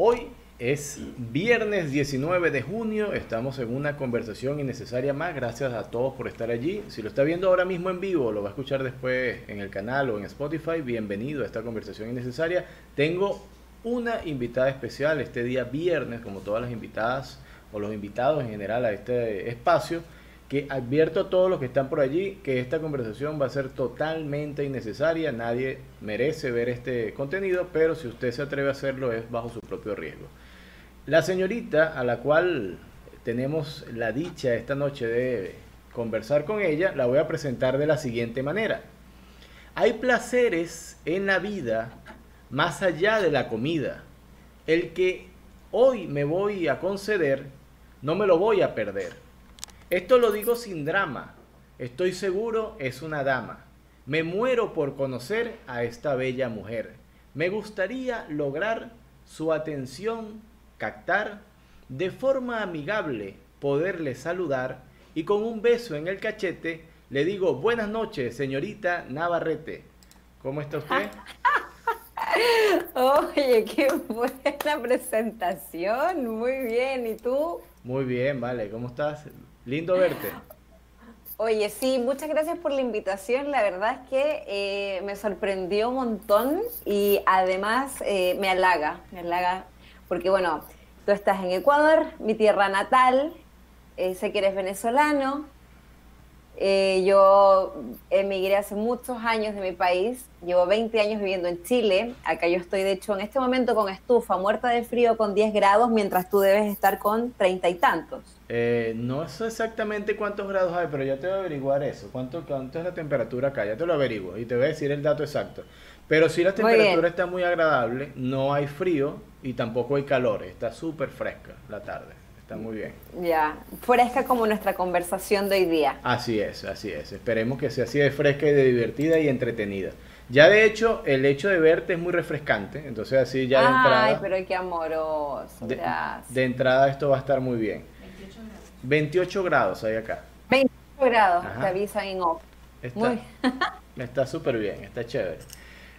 Hoy es viernes 19 de junio, estamos en una conversación innecesaria más, gracias a todos por estar allí. Si lo está viendo ahora mismo en vivo, lo va a escuchar después en el canal o en Spotify, bienvenido a esta conversación innecesaria. Tengo una invitada especial este día viernes, como todas las invitadas o los invitados en general a este espacio que advierto a todos los que están por allí que esta conversación va a ser totalmente innecesaria, nadie merece ver este contenido, pero si usted se atreve a hacerlo es bajo su propio riesgo. La señorita a la cual tenemos la dicha esta noche de conversar con ella, la voy a presentar de la siguiente manera. Hay placeres en la vida más allá de la comida. El que hoy me voy a conceder, no me lo voy a perder esto lo digo sin drama. Estoy seguro es una dama. Me muero por conocer a esta bella mujer. Me gustaría lograr su atención, captar, de forma amigable poderle saludar y con un beso en el cachete le digo buenas noches, señorita Navarrete. ¿Cómo está usted? Oye, qué buena presentación. Muy bien. ¿Y tú? Muy bien, vale. ¿Cómo estás? Lindo verte. Oye, sí, muchas gracias por la invitación. La verdad es que eh, me sorprendió un montón y además eh, me halaga, me halaga, porque bueno, tú estás en Ecuador, mi tierra natal, eh, sé que eres venezolano, yo emigré hace muchos años de mi país, llevo 20 años viviendo en Chile, acá yo estoy de hecho en este momento con estufa, muerta de frío con 10 grados, mientras tú debes estar con treinta y tantos. Eh, no sé exactamente cuántos grados hay, pero ya te voy a averiguar eso, ¿Cuánto, cuánto es la temperatura acá, ya te lo averiguo y te voy a decir el dato exacto. Pero si la temperatura está muy agradable, no hay frío y tampoco hay calor, está súper fresca la tarde. Está muy bien. Ya, fresca como nuestra conversación de hoy día. Así es, así es. Esperemos que sea así de fresca y de divertida y entretenida. Ya de hecho, el hecho de verte es muy refrescante, entonces así ya de entrada... Ay, pero qué amoroso, de, de, entrada esto va a estar muy bien. 28 grados. 28 grados hay acá. 28 grados, te avisan en off. Está, está súper bien, está chévere.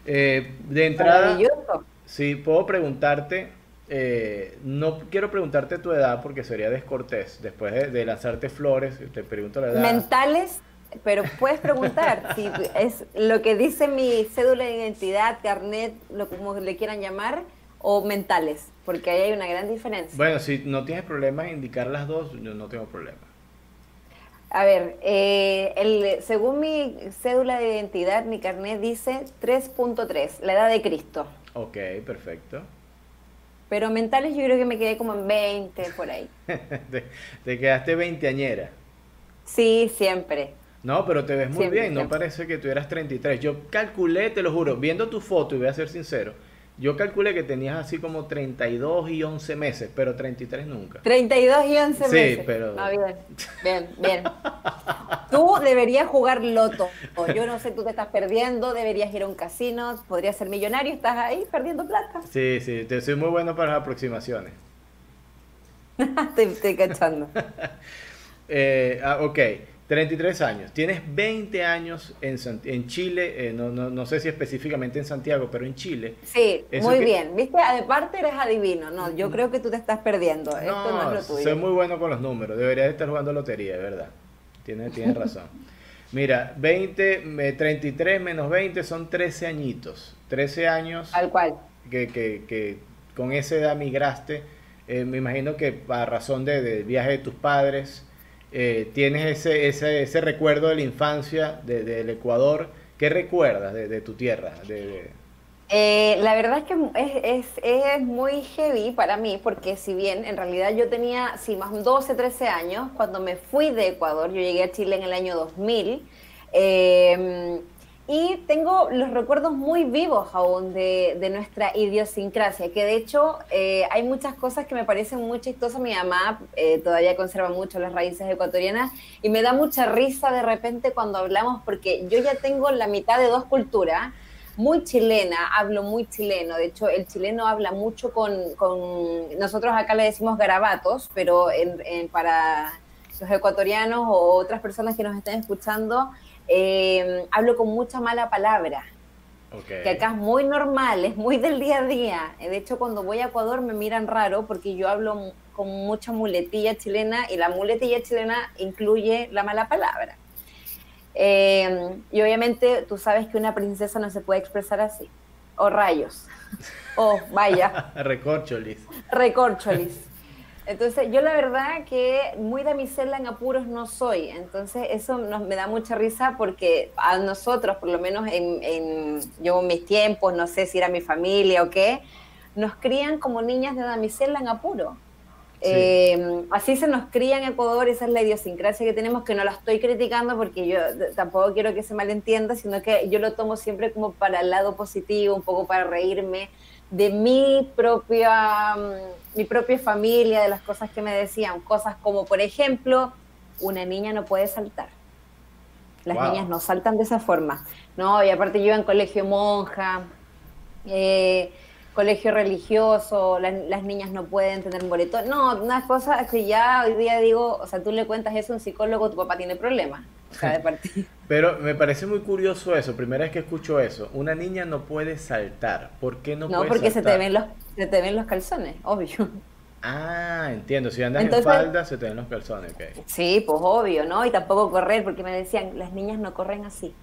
Eh, de entrada... Sí, puedo preguntarte eh, no quiero preguntarte tu edad porque sería descortés. Después de, lanzarte flores, te pregunto la edad. Mentales, pero puedes preguntar si es lo que dice mi cédula de identidad, carnet, lo como le quieran llamar, o mentales, porque ahí hay una gran diferencia. Bueno, si no tienes problema en indicar las dos, yo no tengo problema. A ver, eh, el, según mi cédula de identidad, mi carnet dice 3.3, la edad de Cristo. Ok, perfecto. Pero mentales yo creo que me quedé como en 20 por ahí. te, quedaste veinteañera. Sí, siempre. No, pero te ves muy bien, no parece que tú eras 33. Yo calculé, te lo juro, viendo tu foto, y voy a ser sincero, yo calculé que tenías así como 32 y 11 meses, pero 33 nunca. 32 y 11 meses. Sí, pero... Ah, bien, bien, bien. Tú deberías jugar loto. Yo no sé, tú te estás perdiendo, deberías ir a un casino, podrías ser millonario, estás ahí perdiendo plata. Sí, sí, te soy muy bueno para las aproximaciones. te estoy cachando. eh, ah, ok. 33 años. Tienes 20 años en, en Chile, eh, no, no, no, sé si específicamente en Santiago, pero en Chile. Sí, muy bien. Viste, aparte eres adivino. No, yo creo que tú te estás perdiendo. Esto no es lo tuyo. Soy muy bueno con los números. Deberías estar jugando lotería, de verdad. Tienes, tienes razón. Mira, 20, 33 menos 20 son 13 añitos. 13 años. Al cual. Que, que, que con esa edad migraste. Eh, me imagino que a razón del de viaje de tus padres eh, tienes ese, ese, recuerdo de la infancia del Ecuador. ¿Qué recuerdas de, tu tierra? Eh, la verdad es que es, es, es, muy heavy para mí, porque si bien en realidad yo tenía, sí, más 12, 13 años, cuando me fui de Ecuador, yo llegué a Chile en el año 2000, eh, y tengo los recuerdos muy vivos aún de, de nuestra idiosincrasia, que de hecho eh, hay muchas cosas que me parecen muy chistosas. Mi mamá eh, todavía conserva mucho las raíces ecuatorianas y me da mucha risa de repente cuando hablamos, porque yo ya tengo la mitad de dos culturas, muy chilena, hablo muy chileno. De hecho, el chileno habla mucho con, con nosotros acá le decimos garabatos, pero en, para los ecuatorianos o otras personas que nos estén escuchando, eh, hablo con mucha mala palabra. que acá es muy normal, es muy del día a día. De hecho, cuando voy a Ecuador me miran raro porque yo hablo con mucha muletilla chilena y la muletilla chilena incluye la mala palabra. Eh, y obviamente tú sabes que una princesa no se puede expresar así. O rayos. O vaya. Recorcholis. Recorcholis. Entonces, yo la verdad que muy damisela en apuros no soy. Entonces, eso nos, me da mucha risa porque a nosotros, por lo menos en, en yo mis tiempos, no sé si era mi familia o qué, nos crían como niñas de damisela en apuro. Eh, así se nos cría en Ecuador, esa es la idiosincrasia que tenemos, que no la estoy criticando porque yo tampoco quiero que se malentienda, sino que yo lo tomo siempre como para el lado positivo, un poco para reírme de mi propia, mm, mi propia familia, de las cosas que me decían, cosas como, por ejemplo, una niña no puede saltar. Las niñas no saltan de esa forma. No, y aparte yo en colegio monja, eh, colegio religioso, las niñas no pueden tener un boleto. No, unas cosas que ya hoy día digo, o sea, tú le cuentas eso a un psicólogo, tu papá tiene problemas. Pero me parece muy curioso eso. Primera vez que escucho eso. Una niña no puede saltar. ¿Por qué no, no puede porque se te ven los se te ven los calzones, obvio. Ah, entiendo. Si andas en falda, se te ven los calzones. Sí, pues obvio, ¿no? Y tampoco correr, porque me decían, las niñas no corren así.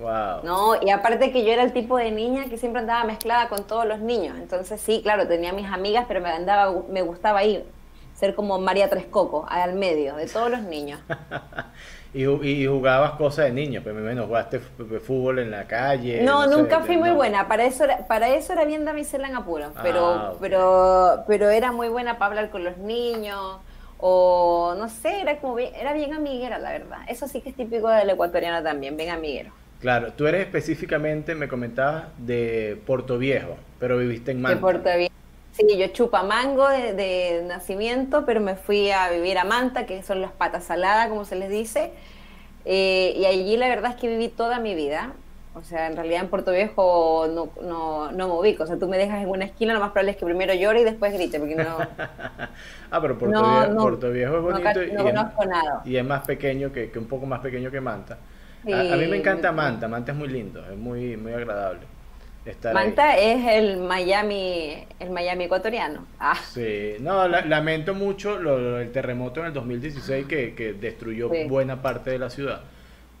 Wow. No, y aparte que yo era el tipo de niña que siempre andaba mezclada con todos los niños. Entonces sí, claro, tenía mis amigas, pero me andaba, me gustaba ir, ser como María Trescoco, al medio, de todos los niños. Y, jugabas cosas de niño, pero menos jugaste fútbol en la calle. No, nunca fui muy buena, para eso era, para eso era bien damisela en apuro, pero, ah, pero, pero era muy buena para hablar con los niños, o no sé, era como bien, era bien amiguera, la verdad. Eso sí que es típico del ecuatoriano también, bien amiguero. Claro, tú eres específicamente, me comentabas, de Puerto Viejo, pero viviste en Manta. De Puerto Viejo. Sí, yo chupa mango de, nacimiento, pero me fui a vivir a Manta, que son las patas saladas, como se les dice. Eh, y allí la verdad es que viví toda mi vida. O sea, en realidad en Puerto Viejo no, no, no me ubico. O sea, tú me dejas en una esquina, lo más probable es que primero llore y después grite, porque no... ah, pero Puerto, Viejo, es bonito y, es, nada. y, es, más pequeño que, que, un poco más pequeño que Manta. A, a, mí me encanta Manta, Manta es muy lindo, es muy, muy agradable. Manta es el Miami, el Miami ecuatoriano. Ah. Sí, no, lamento mucho lo, el terremoto en el 2016 que, que destruyó buena parte de la ciudad.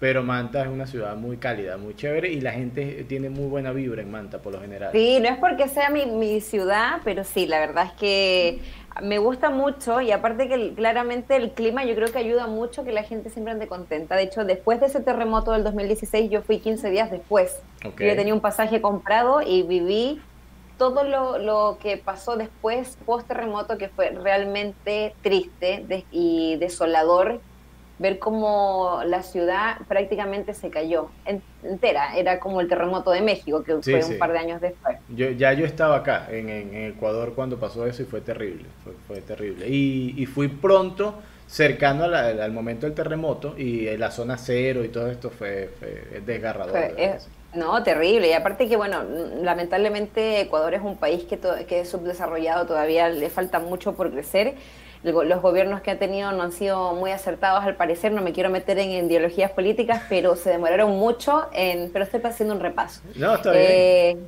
Pero Manta es una ciudad muy cálida, muy chévere y la gente tiene muy buena vibra en Manta por lo general. Sí, no es porque sea mi, mi ciudad, pero sí, la verdad es que me gusta mucho y aparte que claramente el clima yo creo que ayuda mucho que la gente siempre ande contenta. De hecho, después de ese terremoto del 2016 yo fui 15 días después. Yo tenía un pasaje comprado y viví todo lo, lo que pasó después, post terremoto, que fue realmente triste y desolador ver cómo la ciudad prácticamente se cayó entera. Era como el terremoto de México, que fue un par de años después. Yo, ya yo estaba acá, en, Ecuador, cuando pasó eso y fue terrible. Fue, terrible. Y, fui pronto, cercano al momento del terremoto, y la zona cero y todo esto fue, desgarrador. no, terrible. Y aparte que, bueno, lamentablemente Ecuador es un país que, que es subdesarrollado, todavía le falta mucho por crecer los gobiernos que ha tenido no han sido muy acertados al parecer, no me quiero meter en ideologías políticas, pero se demoraron mucho en, pero estoy haciendo un repaso. No, está bien. Eh,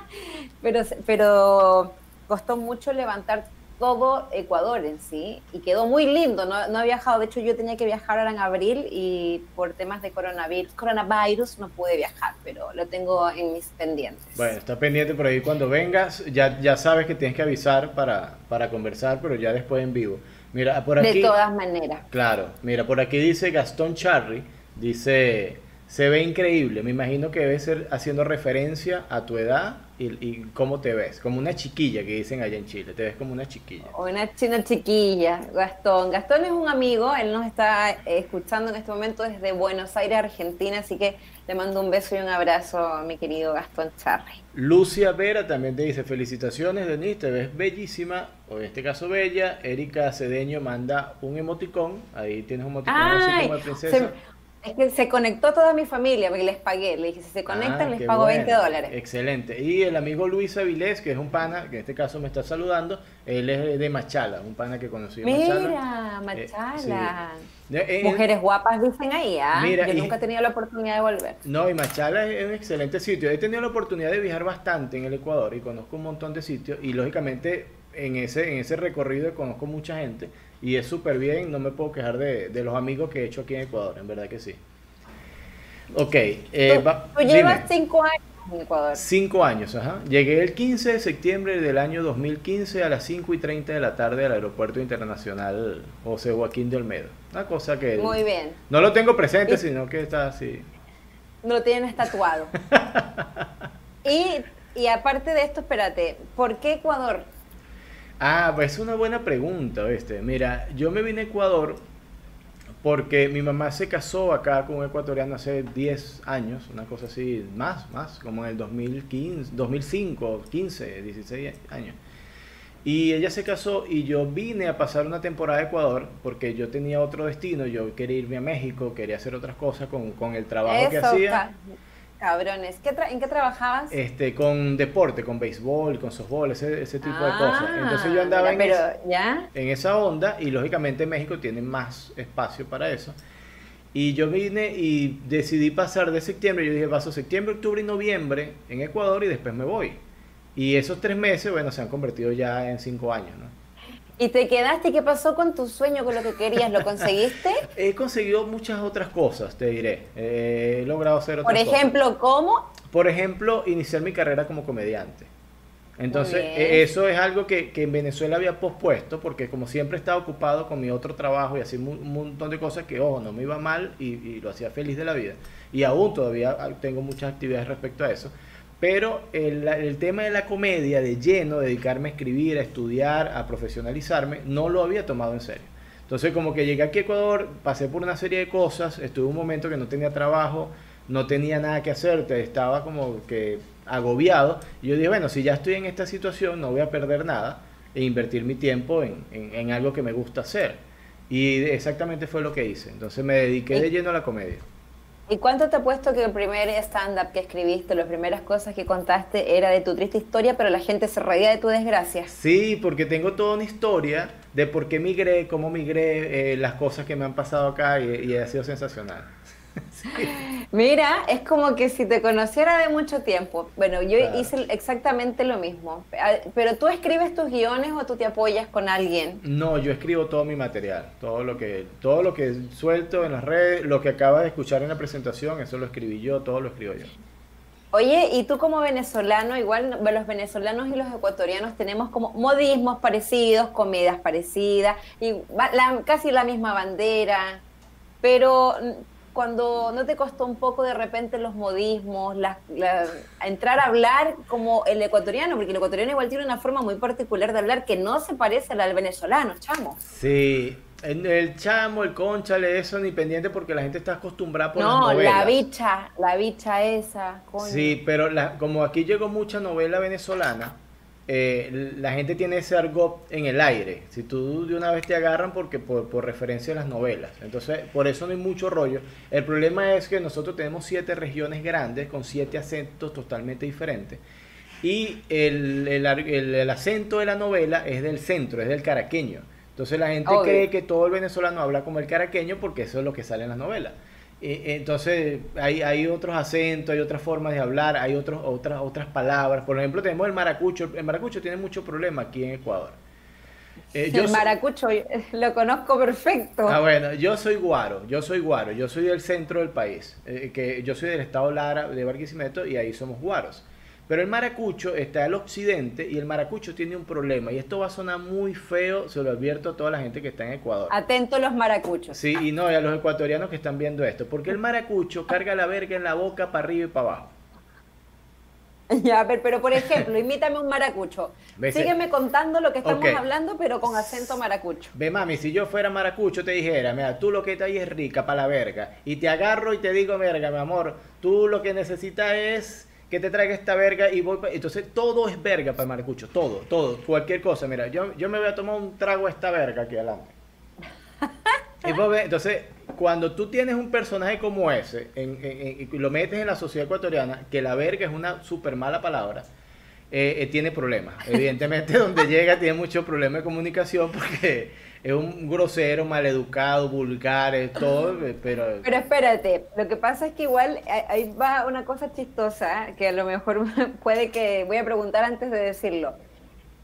pero, pero costó mucho levantar todo Ecuador en sí y quedó muy lindo. No, no he viajado, de hecho yo tenía que viajar ahora en abril y por temas de coronavirus, coronavirus no pude viajar, pero lo tengo en mis pendientes. Bueno, está pendiente por ahí cuando vengas, ya, ya sabes que tienes que avisar para, para conversar, pero ya después en vivo. Mira, por aquí, de todas maneras. Claro, mira, por aquí dice Gastón Charry, dice, se ve increíble, me imagino que debe ser haciendo referencia a tu edad y, cómo te ves, como una chiquilla que dicen allá en Chile, te ves como una chiquilla. Una, china chiquilla, Gastón. Gastón es un amigo, él nos está escuchando en este momento desde Buenos Aires, Argentina, así que le mando un beso y un abrazo a mi querido Gastón Charri. Lucia Vera también te dice, felicitaciones Denise, te ves bellísima, o en este caso bella. Erika Cedeño manda un emoticón, ahí tienes un emoticón así como de princesa. Es que se conectó toda mi familia, porque les pagué. Le dije, si se conectan, Ah, les pago bueno. 20 dólares. Excelente. Y el amigo Luis Avilés, que es un pana, que en este caso me está saludando, él es de Machala, un pana que conocí Machala. Mira, Eh, Machala. sí. Eh, eh, Mujeres guapas dicen ahí, ¿ah? Mira, Yo y- nunca he tenido la oportunidad de volver. No, y Machala es un excelente sitio. He tenido la oportunidad de viajar bastante en el Ecuador y conozco un montón de sitios y lógicamente en ese, en ese recorrido conozco mucha gente y es súper bien, no me puedo quejar de, de los amigos que he hecho aquí en Ecuador, en verdad que sí. Ok, eh, tú, va- tú llevas dime. cinco años en Ecuador. Cinco años, ajá. Llegué el 15 de septiembre del año 2015 a las 5 y 30 de la tarde al Aeropuerto Internacional José Joaquín de Olmedo. Una cosa que Muy bien. no lo tengo presente, Y- sino que está así. Lo tienes tatuado. y, y aparte de esto, espérate, ¿por qué Ecuador? Ah, pues es una buena pregunta, ¿viste? Mira, yo me vine a Ecuador porque mi mamá se casó acá con un ecuatoriano hace 10 años, una cosa así, más, más, como en el 2015, 2005, 15, 16 años. Y ella se casó y yo vine a pasar una temporada a Ecuador porque yo tenía otro destino, yo quería irme a México, quería hacer otras cosas con, con el trabajo que hacía. Ca- cabrones. ¿Qué ¿En qué trabajabas? Este, con deporte, con béisbol, con softball, ese, ese tipo de cosas. Ah, Entonces yo andaba en, mira, es- pero, ¿ya? en esa onda y lógicamente México tiene más espacio para eso. Y yo vine y decidí pasar de septiembre, yo dije paso septiembre, octubre y noviembre en Ecuador y después me voy. Y esos tres meses, bueno, se han convertido ya en cinco años, ¿no? ¿Y te quedaste? ¿Qué pasó con tu sueño, con lo que querías? ¿Lo conseguiste? He conseguido muchas otras cosas, te diré. Eh, he logrado hacer otras Por cosas. ejemplo, ¿cómo? Por ejemplo, iniciar mi carrera como comediante. Entonces, eh, eso es algo que, que en Venezuela había pospuesto, porque como siempre estaba ocupado con mi otro trabajo y así un montón de cosas que, ojo, no me iba mal y, y lo hacía feliz de la vida. Y aún todavía ah, tengo muchas actividades respecto a eso. Pero el, el tema de la comedia, de lleno, dedicarme a escribir, a estudiar, a profesionalizarme, no lo había tomado en serio. Entonces, como que llegué aquí a Ecuador, pasé por una serie de cosas, estuve un momento que no tenía trabajo, no tenía nada que hacer, estaba como que agobiado. Y yo dije, bueno, si ya estoy en esta situación, no voy a perder nada e invertir mi tiempo en, en- en algo que me gusta hacer. Y exactamente fue lo que hice. Entonces me dediqué de lleno a la comedia. ¿Y cuánto te ha puesto que el primer stand-up que escribiste, las primeras cosas que contaste era de tu triste historia, pero la gente se reía de tu desgracia? Sí, porque tengo toda una historia de por qué migré, cómo migré, eh, las cosas que me han pasado acá y, y ha sido sensacional. Mira, es como que si te conociera de mucho tiempo. Bueno, yo Claro. hice exactamente lo mismo. Ah, Pero tú escribes tus guiones o tú te apoyas con alguien. No, yo escribo todo mi material, todo lo que todo lo que suelto en las redes, lo que acabas de escuchar en la presentación, eso lo escribí yo, todo lo escribo yo. Oye, y tú como venezolano, igual los venezolanos y los ecuatorianos tenemos como modismos parecidos, comidas parecidas, y la- casi la misma bandera, pero cuando no te costó un poco de repente los modismos, la- la- entrar a hablar como el ecuatoriano, porque el ecuatoriano igual tiene una forma muy particular de hablar que no se parece a la del venezolano, chamo. Sí, en el chamo, el conchale, eso ni pendiente porque la gente está acostumbrada por las No, novelas. la bicha, la bicha esa, coño. Sí, pero la- como aquí llegó mucha novela venezolana, eh, la gente tiene ese argot en el aire. Si tú de una vez te agarran porque por, por referencia a las novelas. Entonces, por eso no hay mucho rollo. El problema es que nosotros tenemos siete regiones grandes con siete acentos totalmente diferentes. Y el, el el- el acento de la novela es del centro, es del caraqueño. Entonces la gente Obvio. cree que todo el venezolano habla como el caraqueño porque eso es lo que sale en las novelas. Eh, Entonces hay, hay otros acentos, hay otras formas de hablar, hay otros, otras, otras palabras. Por ejemplo, tenemos el maracucho. El maracucho tiene mucho problema aquí en Ecuador. Eh, el soy- maracucho, yo- lo conozco perfecto. Ah, bueno, yo soy guaro, yo soy guaro, yo soy del centro del país, eh, que yo soy del estado Lara, de Barquisimeto, y ahí somos guaros. Pero el maracucho está al occidente y el maracucho tiene un problema, y esto va a sonar muy feo, se lo advierto a toda la gente que está en Ecuador. Atento los maracuchos. Sí, y no, y a los ecuatorianos que están viendo esto, porque el maracucho carga la verga en la boca para arriba y para abajo. Ya, a ver, pero por ejemplo, imítame un maracucho. Sígueme contando lo que estamos hablando, pero con acento maracucho. Ve mami, si yo fuera maracucho te dijera, mira, tú lo que estás ahí es rica para la verga. Y te agarro y te digo, verga, mi amor, tú lo que necesitas es que te traiga esta verga y voy pa-". Entonces todo es verga para el maracucho, todo, todo, cualquier cosa. Mira, yo, yo me voy a tomar un trago a esta verga aquí adelante. Entonces, cuando tú tienes un personaje como ese y lo metes en la sociedad ecuatoriana, que la verga es una súper mala palabra, eh, eh, tiene problemas. Evidentemente, donde llega tiene muchos problemas de comunicación porque es un grosero, maleducado, vulgar, es todo, eh, pero... Pero espérate, lo que pasa es que igual ahí va una cosa chistosa que a lo mejor puede que... Voy a preguntar antes de decirlo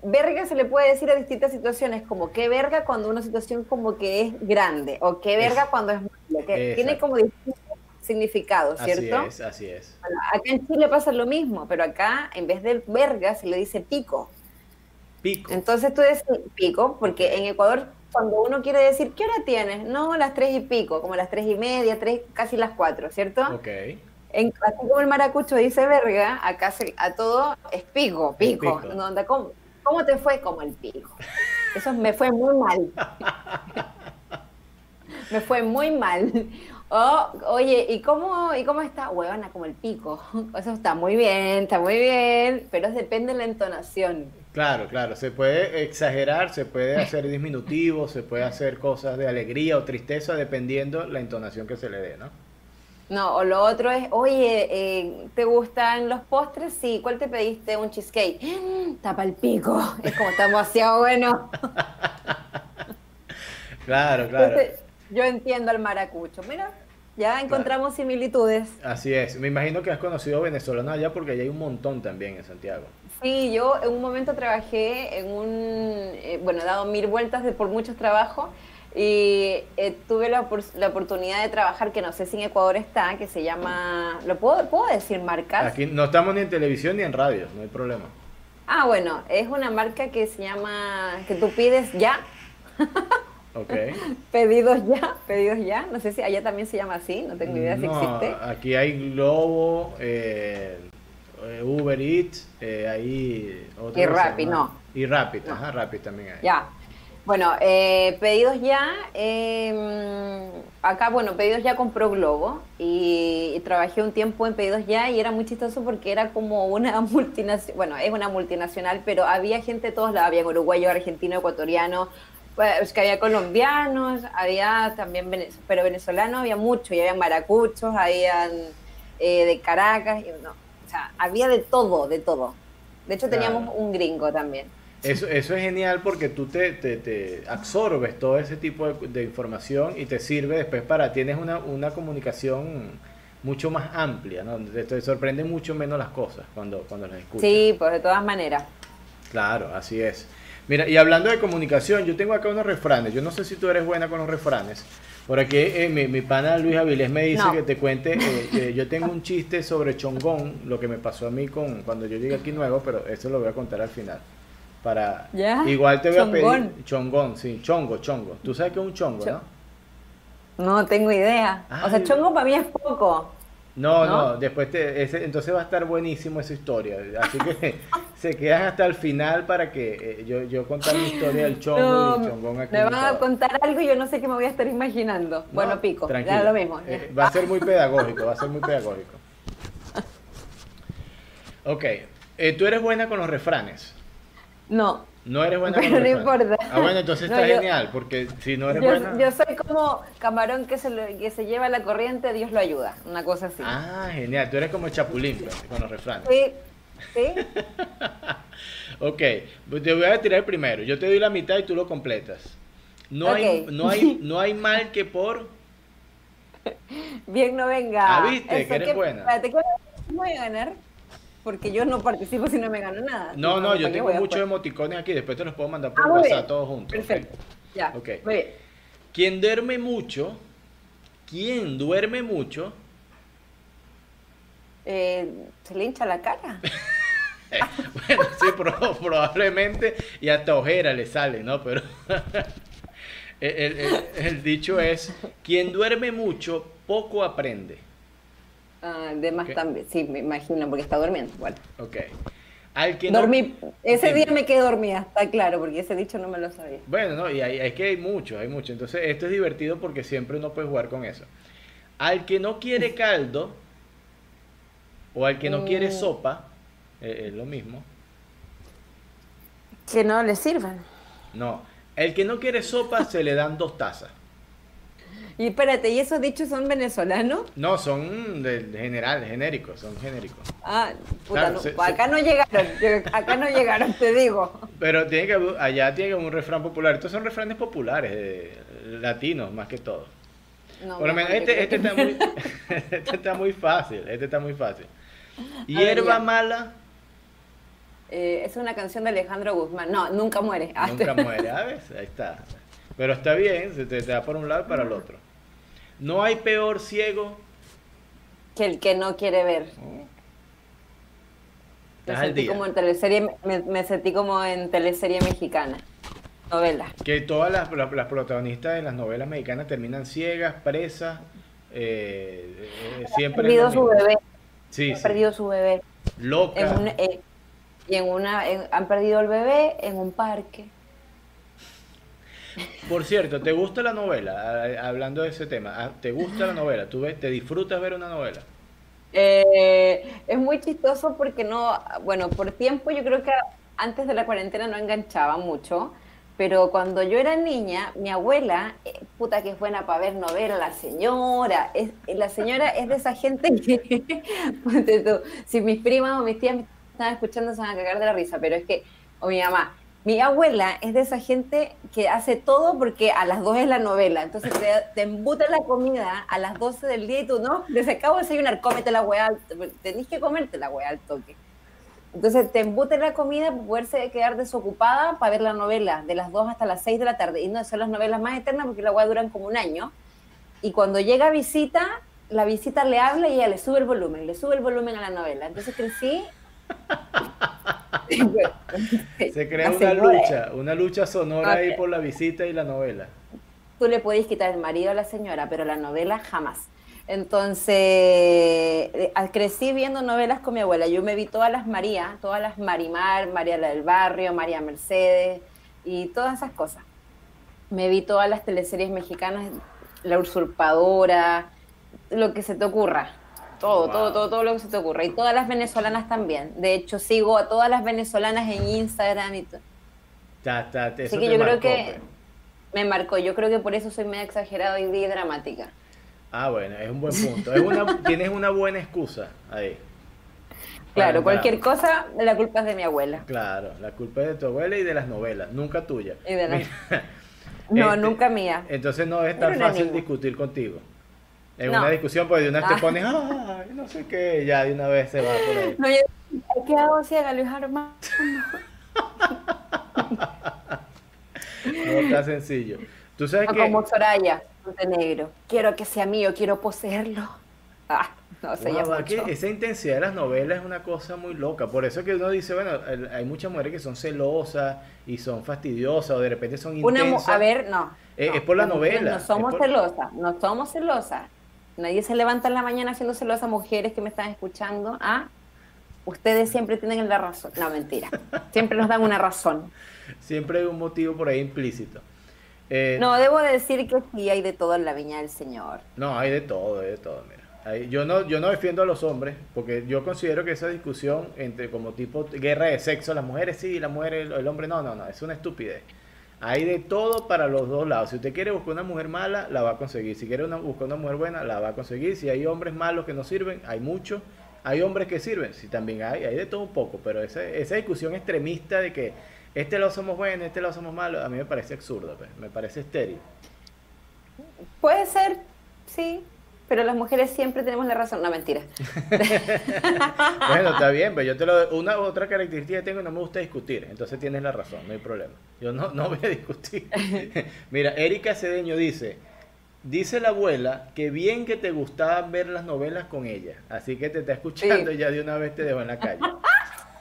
verga se le puede decir a distintas situaciones, como qué verga cuando una situación como que es grande, o qué verga cuando es malo, que tiene como distintos significados, ¿cierto? Así es, así es. acá en Chile pasa lo mismo, pero acá en vez de verga se le dice pico. Pico. Entonces tú dices pico, porque en Ecuador cuando uno quiere decir, ¿qué hora tienes? No, las tres y pico, como las tres y media, tres, casi las cuatro, ¿cierto? Ok. En, así como el maracucho dice verga, acá a todo es pico, pico. pico. No, ¿cómo? ¿Cómo te fue? Como el pico. Eso me fue muy mal. me fue muy mal. Oh, oye, ¿y cómo, ¿y cómo está? Huevona, como el pico. Eso está muy bien, está muy bien, pero depende de la entonación. Claro, claro, se puede exagerar, se puede hacer diminutivo, se puede hacer cosas de alegría o tristeza dependiendo la entonación que se le dé, ¿no? No, o lo otro es, oye, eh, ¿te gustan los postres? Sí, ¿cuál te pediste? Un cheesecake. Tapa el pico, es como está demasiado bueno. claro, claro. yo entiendo al maracucho. Mira, ya encontramos similitudes. Así es. Me imagino que has conocido venezolanos allá porque allá hay un montón también en Santiago. Sí, yo en un momento trabajé en un, eh, bueno, he dado mil vueltas de por muchos trabajos y eh, tuve la, la, oportunidad de trabajar, que no sé si en Ecuador está, que se llama, ¿lo puedo, puedo decir marcas? Aquí no estamos ni en televisión ni en radio, no hay problema. Ah, bueno, es una marca que se llama, que tú pides ya. Ok. pedidos ya, pedidos ya. No sé si allá también se llama así, no tengo ni idea si existe. Aquí hay Globo, eh, Uber Eats, eh, ahí... y Rappi, no. Y Rappi, ajá, Rappi también hay. Ya. Bueno, eh, pedidos ya. Em, acá, bueno, pedidos ya compró Globo y, trabajé un tiempo en pedidos ya y era muy chistoso porque era como una multinacional. Bueno, es una multinacional, pero había gente de todos lados: había uruguayo, argentino, ecuatoriano. Pues que había colombianos, había también, pero venezolanos había mucho, y había maracuchos, habían eh, de Caracas, y, no, o sea, había de todo, de todo. De hecho, teníamos un gringo también. Eso, eso es genial porque tú te, te, te absorbes todo ese tipo de, información y te sirve después para, tienes una, una comunicación mucho más amplia, ¿no? Te, te sorprenden mucho menos las cosas cuando, cuando las escuchas. Sí, pues de todas maneras. Claro, así es. Mira, y hablando de comunicación, yo tengo acá unos refranes. Yo no sé si tú eres buena con los refranes. Por aquí eh, mi, mi, pana Luis Avilés me dice que te cuente, eh, que yo tengo un chiste sobre Chongón, lo que me pasó a mí con cuando yo llegué aquí nuevo, pero eso lo voy a contar al final para igual te voy a pedir chongón, sí, chongo, chongo. Tú sabes que es un chongo, ¿no? No tengo idea. o sea, chongo para mí es poco. No, no, después te, ese, entonces va a estar buenísimo esa historia. Así que se quedan hasta el final para que eh, yo, yo contar mi historia del chongo y chongón aquí. Me van a contar algo y yo no sé qué me voy a estar imaginando. bueno, pico, ya lo mismo. Eh, va a ser muy pedagógico, va a ser muy pedagógico. Ok, eh, tú eres buena con los refranes. No. No eres buena Pero no importa. Ah, bueno, entonces está genial, porque si no eres yo, buena... Yo soy como camarón que se, que se lleva la corriente, Dios lo ayuda, una cosa así. Ah, genial, tú eres como el chapulín pues, con los refranes. Sí, sí. ok, te voy a tirar primero, yo te doy la mitad y tú lo completas. No, hay, no, hay, no hay mal que por... Bien no venga. Ah, viste, que eres buena. Espérate, ¿qué voy a ganar? Porque yo no participo si no me gano nada. No, no, yo tengo muchos emoticones aquí, después te los puedo mandar por ah, WhatsApp todos juntos. Perfecto. Ya. Ok. Muy bien. Quien duerme mucho, quien duerme mucho. Eh, ¿Se le hincha la cara? bueno, sí, probablemente, y hasta ojera le sale, ¿no? Pero el dicho es, quien duerme mucho, poco aprende. Ah, de más también, sí, me imagino, porque está durmiendo igual. Ok. Al que Dormí, ese día me quedé dormida, está claro, porque ese dicho no me lo sabía. Bueno, no, y hay, es que hay mucho, hay mucho. Entonces, esto es divertido porque siempre uno puede jugar con eso. Al que no quiere caldo, o al que no quiere mm. sopa, eh, es lo mismo. Que no le sirvan. No, el que no quiere sopa se le dan dos tazas. Y espérate, ¿y esos dichos son venezolanos? No, son de, general, genéricos, son genéricos. Ah, puta, no, acá no llegaron, acá no llegaron, te digo. Pero tiene que, allá tiene que un refrán popular. Estos son refranes populares, latinos más que todo. No, Por lo menos este, este, está muy, este está muy fácil, este está muy fácil. Hierba mala. Eh, es una canción de Alejandro Guzmán. No, nunca muere. Ah, nunca muere, ¿sabes? Ahí está. Pero está bien, se te, da por un lado y para el otro. No hay peor ciego que el que no quiere ver. Me sentí, como en teleserie, me, sentí como en teleserie mexicana. Novela. Que todas las, protagonistas de las novelas mexicanas terminan ciegas, presas. Eh, eh, siempre. Han perdido su bebé. Sí, han perdido su bebé. Loca. Eh, y en una. han perdido el bebé en un parque. Por cierto, ¿te gusta la novela? Hablando de ese tema, ¿te gusta la novela? ¿Tú ves, te disfrutas ver una novela? Eh, es muy chistoso porque no, bueno, por tiempo yo creo que antes de la cuarentena no enganchaba mucho, pero cuando yo era niña, mi abuela, eh, puta que es buena para ver novela, la señora, es, la señora es de esa gente que, si mis primas o mis tías me están escuchando se van a cagar de la risa, pero es que, o mi mamá, mi abuela es de esa gente que hace todo porque a las 2 es la novela. Entonces te, te embuta la comida a las 12 del día y tú, no, desde acabo de desayunar, cómete la weá, tenés que comerte la weá al toque. Entonces te embute la comida para poderse quedar desocupada para ver la novela de las 2 hasta las 6 de la tarde. Y no son las novelas más eternas porque la weá duran como un año. Y cuando llega visita, la visita le habla y ella le sube el volumen, le sube el volumen a la novela. Entonces crecí Se crea una lucha, una lucha sonora ahí por la visita y la novela. Tú le podés quitar el marido a la señora, pero la novela jamás. Entonces, eh, crecí viendo novelas con mi abuela. Yo me vi todas las María, todas las Marimar, María la del Barrio, María Mercedes y todas esas cosas. Me vi todas las teleseries mexicanas, La Usurpadora, lo que se te ocurra. Todo, todo, todo, todo lo que se te ocurra. Y todas las venezolanas también. De hecho, sigo a todas las venezolanas en Instagram y todo. Ya, ya, Así que yo creo que pues. me marcó. Yo creo que por eso soy medio exagerado y dramática. Ah, bueno, es un buen punto. tienes una buena excusa ahí. Claro, cualquier cosa, la culpa es de mi abuela. Claro, la culpa es de tu abuela y de las novelas, nunca tuya. no, este, nunca mía. Entonces no es tan fácil discutir contigo en una discusión, pues de una vez te ah. pones, ay, no sé qué, ya de una vez se va por ahí. No, yo he quedado ciega, Luis Armando. no está sencillo. Tú sabes que... Como Soraya, Montenegro. Quiero que sea mío, quiero poseerlo. Ah, no sé, ya que esa intensidad de las novelas es una cosa muy loca. Por eso que uno dice, bueno, hay muchas mujeres que son celosas y son fastidiosas o de repente son intensas. a ver, no. Es, por la novela. No somos celosas, no somos celosas. Nadie se levanta en la mañana haciendo celosas mujeres que me están escuchando. ¿ah? Ustedes siempre tienen la razón. No, mentira. Siempre nos dan una razón. Siempre hay un motivo por ahí implícito. Eh, no, debo decir que sí hay de todo en la viña del Señor. No, hay de todo, hay de todo, mira. yo, no, yo no defiendo a los hombres, porque yo considero que esa discusión entre como tipo guerra de sexo, las mujeres sí, las mujeres, el hombre no, no, no, es una estupidez. Hay de todo para los dos lados. Si usted quiere buscar una mujer mala, la va a conseguir. Si quiere una, buscar una mujer buena, la va a conseguir. Si hay hombres malos que no sirven, hay muchos. Hay hombres que sirven, sí también hay, hay de todo un poco, pero esa, esa discusión extremista de que este lo somos buenos, este lo somos malos, a mí me parece absurdo, pues. me parece estéril. Puede ser, sí, pero las mujeres siempre tenemos la razón. No, mentira. bueno, está bien, pero yo te lo Una otra característica que tengo no me gusta discutir. Entonces tienes la razón, no hay problema. Yo no, no voy a discutir. Mira, Erika Cedeño dice: Dice la abuela que bien que te gustaba ver las novelas con ella. Así que te está escuchando y ya de una vez te dejo en la calle.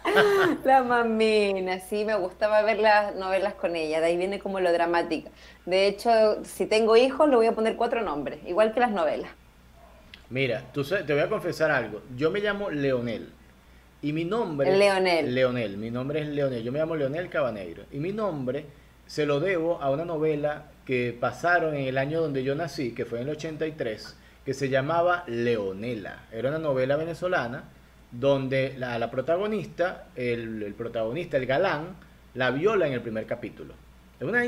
La mamina, sí, me gustaba ver las novelas con ella, de ahí viene como lo dramática. De hecho, si tengo hijos, le voy a poner cuatro nombres, igual que las novelas. Mira, tú te voy a confesar algo. Yo me llamo Leonel. Y mi nombre. Leonel. Leonel. Mi nombre es Leonel. Yo me llamo Leonel Cabaneiro. Y mi nombre se lo debo a una novela que pasaron en el año donde yo nací, que fue en el 83, que se llamaba Leonela. Era una novela venezolana donde la, la protagonista, el, el protagonista, el galán, la viola en el primer capítulo.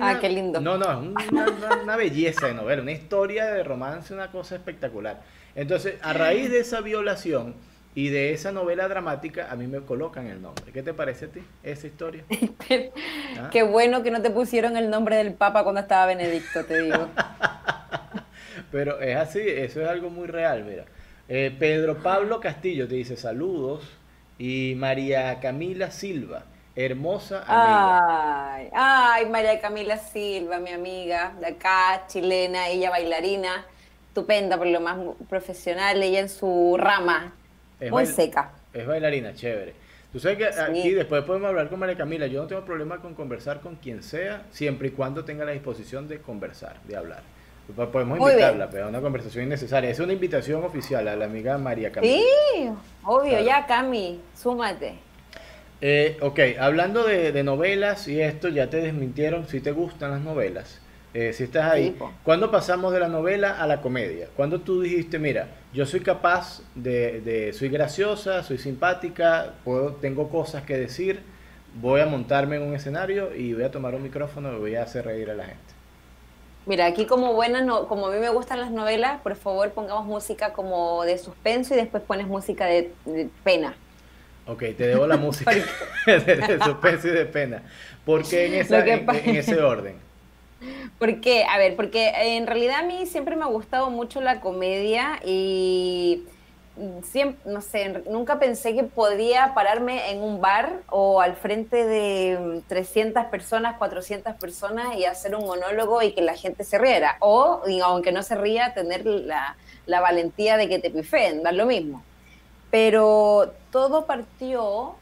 ah, qué lindo. No, no, es una, una, belleza de novela, una historia de romance, una cosa espectacular. Entonces, a raíz de esa violación y de esa novela dramática, a mí me colocan el nombre. ¿Qué te parece a ti esa historia? ¿Ah? Qué bueno que no te pusieron el nombre del Papa cuando estaba Benedicto, te digo. Pero es así, eso es algo muy real, mira. Eh, Pedro Pablo Castillo te dice saludos y María Camila Silva, hermosa amiga. Ay, ay, María Camila Silva, mi amiga de acá, chilena, ella bailarina, estupenda, por lo más profesional, ella en su rama, muy seca. Es bailarina, chévere. Tú sabes que aquí después podemos hablar con María Camila. Yo no tengo problema con conversar con quien sea, siempre y cuando tenga la disposición de conversar, de hablar. Podemos invitarla, pero una conversación innecesaria. Es una invitación oficial a la amiga María Camila. Sí, obvio, ya Cami, súmate. Eh, ok, hablando de, novelas y esto, ya te desmintieron si te gustan las novelas. Eh, si estás ahí, ¿cuándo pasamos de la novela a la comedia? ¿Cuándo tú dijiste, mira, yo soy capaz de, de, soy graciosa, soy simpática, puedo, tengo cosas que decir, voy a montarme en un escenario y voy a tomar un micrófono y voy a hacer reír a la gente? Mira, aquí como buena, no, como a mí me gustan las novelas, por favor pongamos música como de suspenso y después pones música de, pena. Ok, te debo la música de, suspenso y de pena. ¿Por qué en, en, ese orden? Porque, a ver, porque en realidad a mí siempre me ha gustado mucho la comedia y siempre, no sé, nunca pensé que podía pararme en un bar o al frente de 300 personas, 400 personas y hacer un monólogo y que la gente se riera. O, aunque no se ría, tener la, valentía de que te pifeen, da lo mismo. Pero todo partió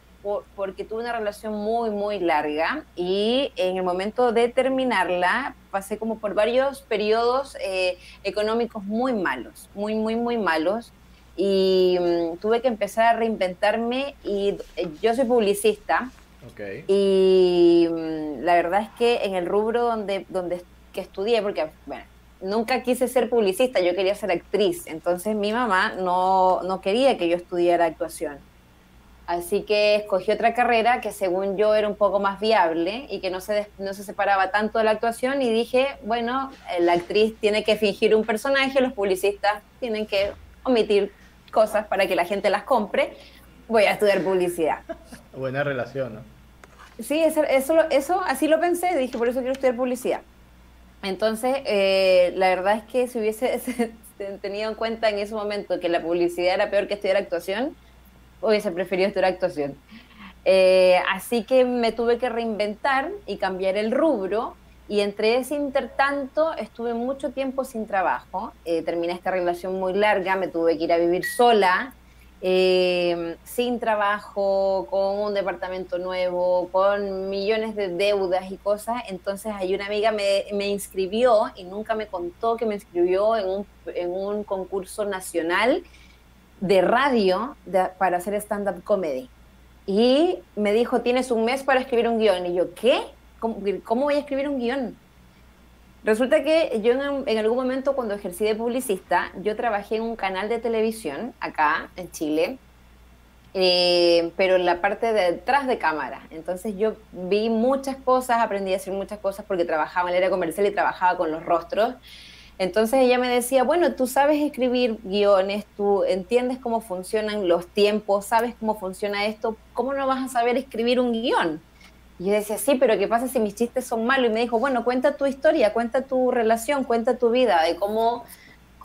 porque tuve una relación muy, muy larga y en el momento de terminarla pasé como por varios periodos eh, económicos muy malos, muy, muy, muy malos. Y mm, tuve que empezar a reinventarme y eh, yo soy publicista. Y mm, la verdad es que en el rubro donde, donde que estudié, porque bueno, nunca quise ser publicista, yo quería ser actriz, entonces mi mamá no, no quería que yo estudiara actuación. Así que escogí otra carrera que según yo era un poco más viable y que no se, no se separaba tanto de la actuación y dije, bueno, la actriz tiene que fingir un personaje, los publicistas tienen que omitir cosas para que la gente las compre, voy a estudiar publicidad. Buena relación, ¿no? Sí, eso, eso, eso así lo pensé, dije, por eso quiero estudiar publicidad. Entonces, eh, la verdad es que si hubiese tenido en cuenta en ese momento que la publicidad era peor que estudiar actuación, hubiese preferido estudiar actuación. Eh, así que me tuve que reinventar y cambiar el rubro y entre ese intertanto estuve mucho tiempo sin trabajo, eh, terminé esta relación muy larga, me tuve que ir a vivir sola, eh, sin trabajo, con un departamento nuevo, con millones de deudas y cosas. Entonces ahí una amiga me, me inscribió y nunca me contó que me inscribió en un, en un concurso nacional de radio para hacer stand-up comedy. Y me dijo, tienes un mes para escribir un guion. Y yo, ¿qué? ¿cómo, voy a escribir un guion? Resulta que yo en, algún momento cuando ejercí de publicista, yo trabajé en un canal de televisión acá en Chile, eh, pero en la parte de detrás de cámara. Entonces yo vi muchas cosas, aprendí a hacer muchas cosas porque trabajaba en el área comercial y trabajaba con los rostros. Entonces ella me decía, bueno, tú sabes escribir guiones, tú entiendes cómo funcionan los tiempos, sabes cómo funciona esto, ¿cómo no vas a saber escribir un guion? Y yo decía, sí, pero ¿qué pasa si mis chistes son malos? Y me dijo, bueno, cuenta tu historia, cuenta tu relación, cuenta tu vida, de cómo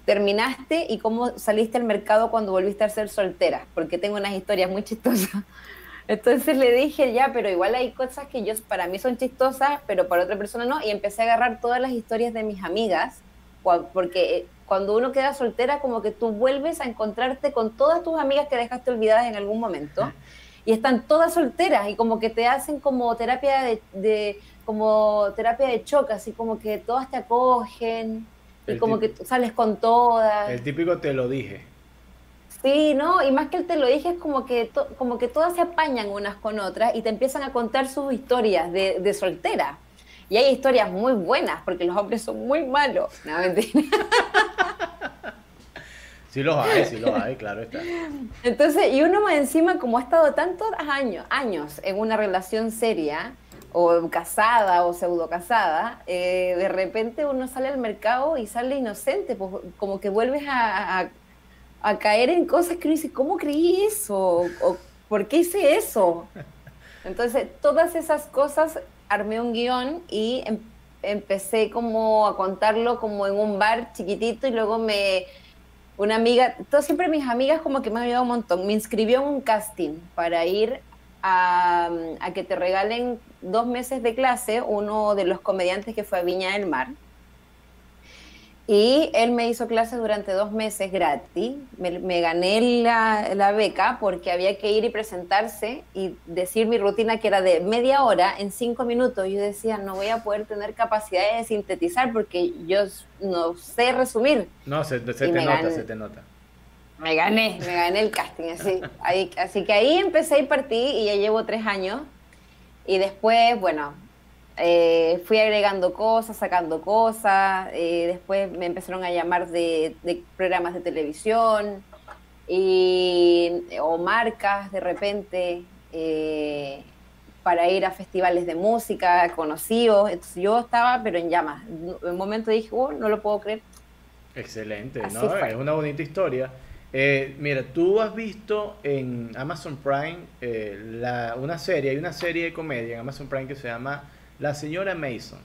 terminaste y cómo saliste al mercado cuando volviste a ser soltera, porque tengo unas historias muy chistosas. Entonces le dije, ya, pero igual hay cosas que yo, para mí son chistosas, pero para otra persona no. Y empecé a agarrar todas las historias de mis amigas, porque eh, cuando uno queda soltera, como que tú vuelves a encontrarte con todas tus amigas que dejaste olvidadas en algún momento y están todas solteras y como que te hacen como terapia de, como terapia de choque, así como que todas te acogen y como que sales con todas. El típico te lo dije. Sí, ¿no? Y más que el te lo dije es como que, como que todas se apañan unas con otras y te empiezan a contar sus historias de, de soltera. Y hay historias muy buenas porque los hombres son muy malos. No, mentira. Sí los hay, sí los hay, claro está. Entonces, y uno más encima, como ha estado tantos años, años en una relación seria, o casada o pseudo casada, eh, de repente uno sale al mercado y sale inocente, pues, como que vuelves a, caer en cosas que uno dice, ¿cómo creí eso? ¿O, ¿Por qué hice eso? Entonces, todas esas cosas armé un guion y em, empecé como a contarlo como en un bar chiquitito y luego me una amiga, todo, siempre mis amigas como que me han ayudado un montón, me inscribió en un casting para ir a, a, que te regalen dos meses de clase uno de los comediantes que fue a Viña del Mar. Y él me hizo clases durante dos meses gratis. Me, gané la, la, beca porque había que ir y presentarse y decir mi rutina que era de media hora en cinco minutos. Yo decía, no voy a poder tener capacidad de sintetizar porque yo no sé resumir. No, se, te nota, se te nota. Me gané, me gané el casting. Así, ahí, así que ahí empecé y partí y ya llevo tres años. Y después, bueno, eh, fui agregando cosas, sacando cosas, eh, después me empezaron a llamar de, programas de televisión y, o marcas de repente eh, para ir a festivales de música conocidos. Entonces yo estaba, pero en llamas. En un momento dije, oh, no lo puedo creer. Excelente, ¿no? Es una bonita historia. mira, tú has visto en Amazon Prime una serie, hay una serie de comedia en Amazon Prime que se llama la señora Mason.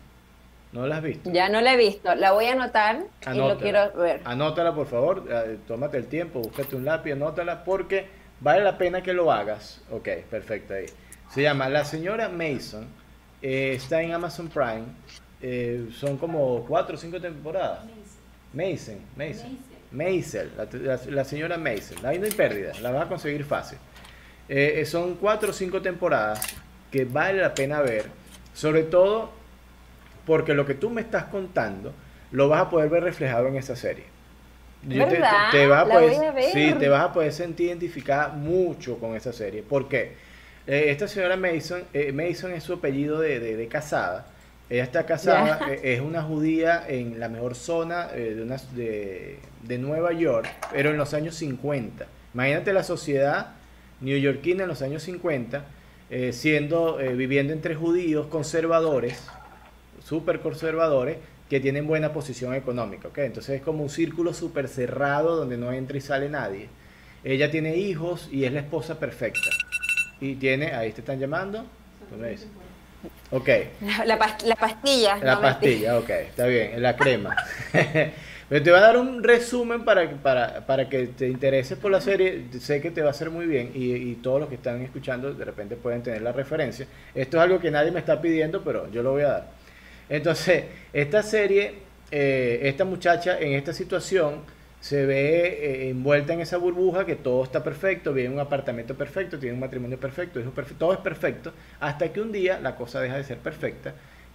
¿No la has visto? Ya no la he visto. La voy a anotar y lo quiero ver. Anótala, por favor. Eh, tómate el tiempo, búscate un lápiz, anótala porque vale la pena que lo hagas. Ok, perfecto ahí. Se llama La señora Mason. Eh, está en Amazon Prime. Eh, son como cuatro o cinco temporadas. Mason, Mason. Mason, la, señora Mason. Ahí no hay pérdida, la vas a conseguir fácil. son cuatro o cinco temporadas que vale la pena ver sobre todo porque lo que tú me estás contando lo vas a poder ver reflejado en esa serie. ¿Verdad? Te, vas a poder, Sí, te vas a poder sentir identificada mucho con esa serie. ¿Por qué? Eh, esta señora Mason, eh, Mason es su apellido de, casada. Ella está casada, eh, es una judía en la mejor zona de, una, de, de, Nueva York, pero en los años 50. Imagínate la sociedad neoyorquina en los años 50 eh, siendo, eh, viviendo entre judíos conservadores, súper conservadores, que tienen buena posición económica. ¿okay? Entonces es como un círculo súper cerrado donde no entra y sale nadie. Ella tiene hijos y es la esposa perfecta. Y tiene, ahí te están llamando. Ok. La, la pastilla. La pastilla, ok, está bien, la crema. te voy a dar un resumen para, para, para, que te intereses por la serie. Sé que te va a hacer muy bien y, todos los que están escuchando de repente pueden tener la referencia. Esto es algo que nadie me está pidiendo, pero yo lo voy a dar. Entonces, esta serie, eh, esta muchacha en esta situación se ve eh, envuelta en esa burbuja que todo está perfecto, vive un apartamento perfecto, tiene un matrimonio perfecto, todo es perfecto, hasta que un día la cosa deja de ser perfecta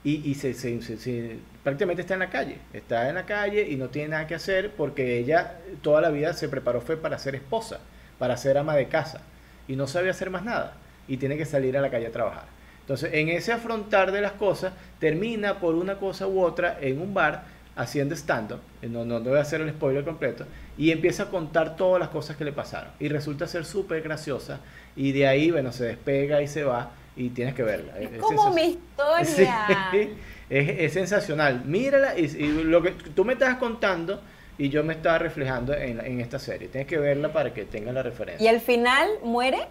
y, prácticamente está en la calle, está en la calle y no tiene nada que hacer porque ella toda la vida se preparó fue para ser esposa, para ser ama de casa y no sabía hacer más nada y tiene que salir a la calle a trabajar. Entonces, en ese afrontar de las cosas, termina por una cosa u otra en un bar haciendo stand-up, eh, no, no, voy a hacer el spoiler completo, y empieza a contar todas las cosas que le pasaron. Y resulta ser súper graciosa, y de ahí, bueno, se despega y se va, y tienes que verla. Es, como mi historia. es, sensacional. Mírala y, lo que tú me estás contando y yo me estaba reflejando en, en esta serie. Tienes que verla para que tengas la referencia. ¿Y al final muere?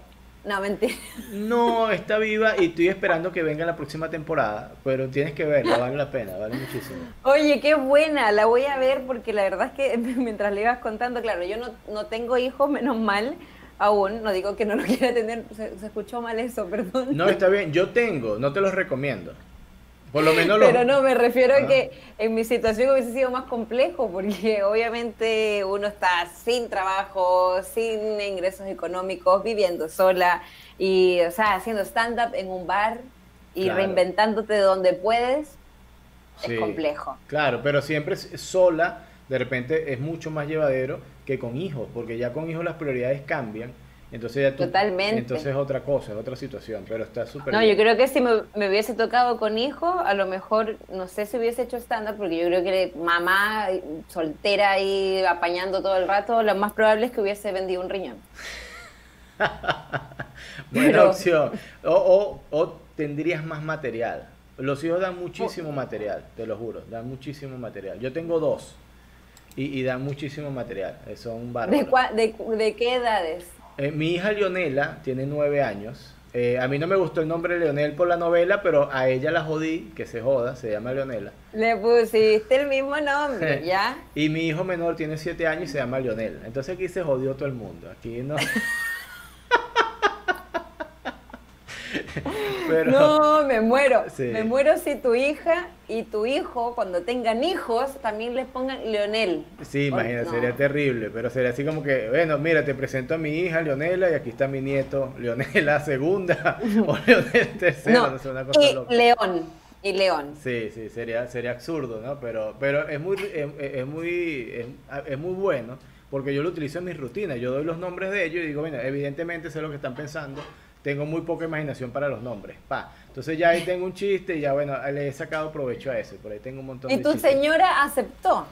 No, mentira. No, está viva y estoy esperando que venga la próxima temporada, pero tienes que verla, vale la pena, vale muchísimo. Oye, qué buena, la voy a ver porque la verdad es que mientras le ibas contando, claro, yo no, no tengo hijos, menos mal, aún, no digo que no lo quiera tener, se, escuchó mal eso, perdón. No, está bien, yo tengo, no te los recomiendo. Por lo menos Pero no, me refiero a que en mi situación hubiese sido más complejo, porque obviamente uno está sin trabajo, sin ingresos económicos, viviendo sola, y, o sea, haciendo stand-up en un bar y reinventándote de donde puedes, es complejo. Claro, pero siempre sola, de repente es mucho más llevadero que con hijos, porque ya con hijos las prioridades cambian. Entonces ya Totalmente. Entonces es otra cosa, es otra situación, pero está súper No, yo creo que si me, hubiese tocado con hijos, a lo mejor, no sé si hubiese hecho estándar, porque yo creo que mamá soltera y apañando todo el rato, lo más probable es que hubiese vendido un riñón. Buena opción. O, o, tendrías más material. Los hijos dan muchísimo material, te lo juro, dan muchísimo material. Yo tengo dos y, dan muchísimo material, eh, son bárbaros. ¿De, de, qué edades? Eh, mi hija Leonela tiene nueve años. Eh, a mí no me gustó el nombre Leonel por la novela, pero a ella la jodí, que se joda, se llama Leonela. Le pusiste el mismo nombre, ¿ya? y mi hijo menor tiene siete años y se llama Leonel. Entonces aquí se jodió todo el mundo. Aquí no. no, me muero. Me muero si tu hija y tu hijo, cuando tengan hijos, también les pongan Leonel. Sí, imagínate, sería terrible, pero sería así como que, bueno, mira, te presento a mi hija Leonela y aquí está mi nieto Leonela segunda o Leonel tercera, no, sé, una cosa y León. Y León. Sí, sí, sería, sería absurdo, ¿no? Pero, pero es muy, es, muy, es, muy bueno porque yo lo utilizo en mis rutinas. Yo doy los nombres de ellos y digo, bueno, evidentemente sé lo que están pensando tengo muy poca imaginación para los nombres. Pa. Entonces ya ahí tengo un chiste y ya bueno, le he sacado provecho a ese. Por ahí tengo un montón de ¿Y tu señora aceptó?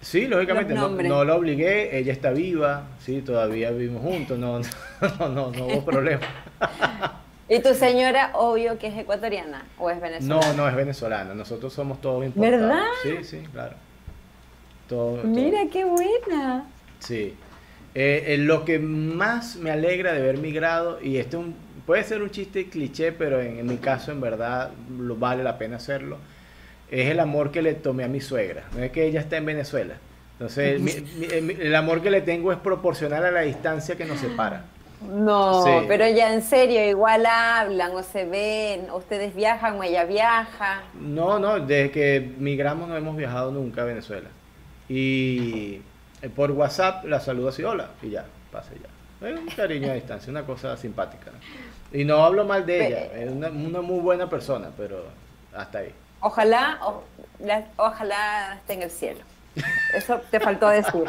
Sí, lógicamente, no, no, la obligué, ella está viva, sí, todavía vivimos juntos, no, no, no, no, hubo problema. ¿Y tu señora, obvio que es ecuatoriana o es venezolana? No, no, es venezolana, nosotros somos todos importados. ¿Verdad? Sí, sí, claro. Mira, qué buena. Sí. Eh, eh, lo que más me alegra de haber migrado, y este es un puede ser un chiste cliché, pero en, mi caso en verdad lo, vale la pena hacerlo. Es el amor que le tomé a mi suegra. No es que ella está en Venezuela. Entonces, el amor que le tengo es proporcional a la distancia que nos separa. No, pero ya en serio, igual hablan o se ven, ustedes viajan o ella viaja. No, no, desde que migramos no hemos viajado nunca a Venezuela. Y eh, por WhatsApp la saludo así, hola, y ya, pase ya. Es un cariño a distancia, una cosa simpática. Y no hablo mal de ella, es una, muy buena persona, pero hasta ahí. Ojalá, ojalá esté en el cielo. Eso te faltó decir.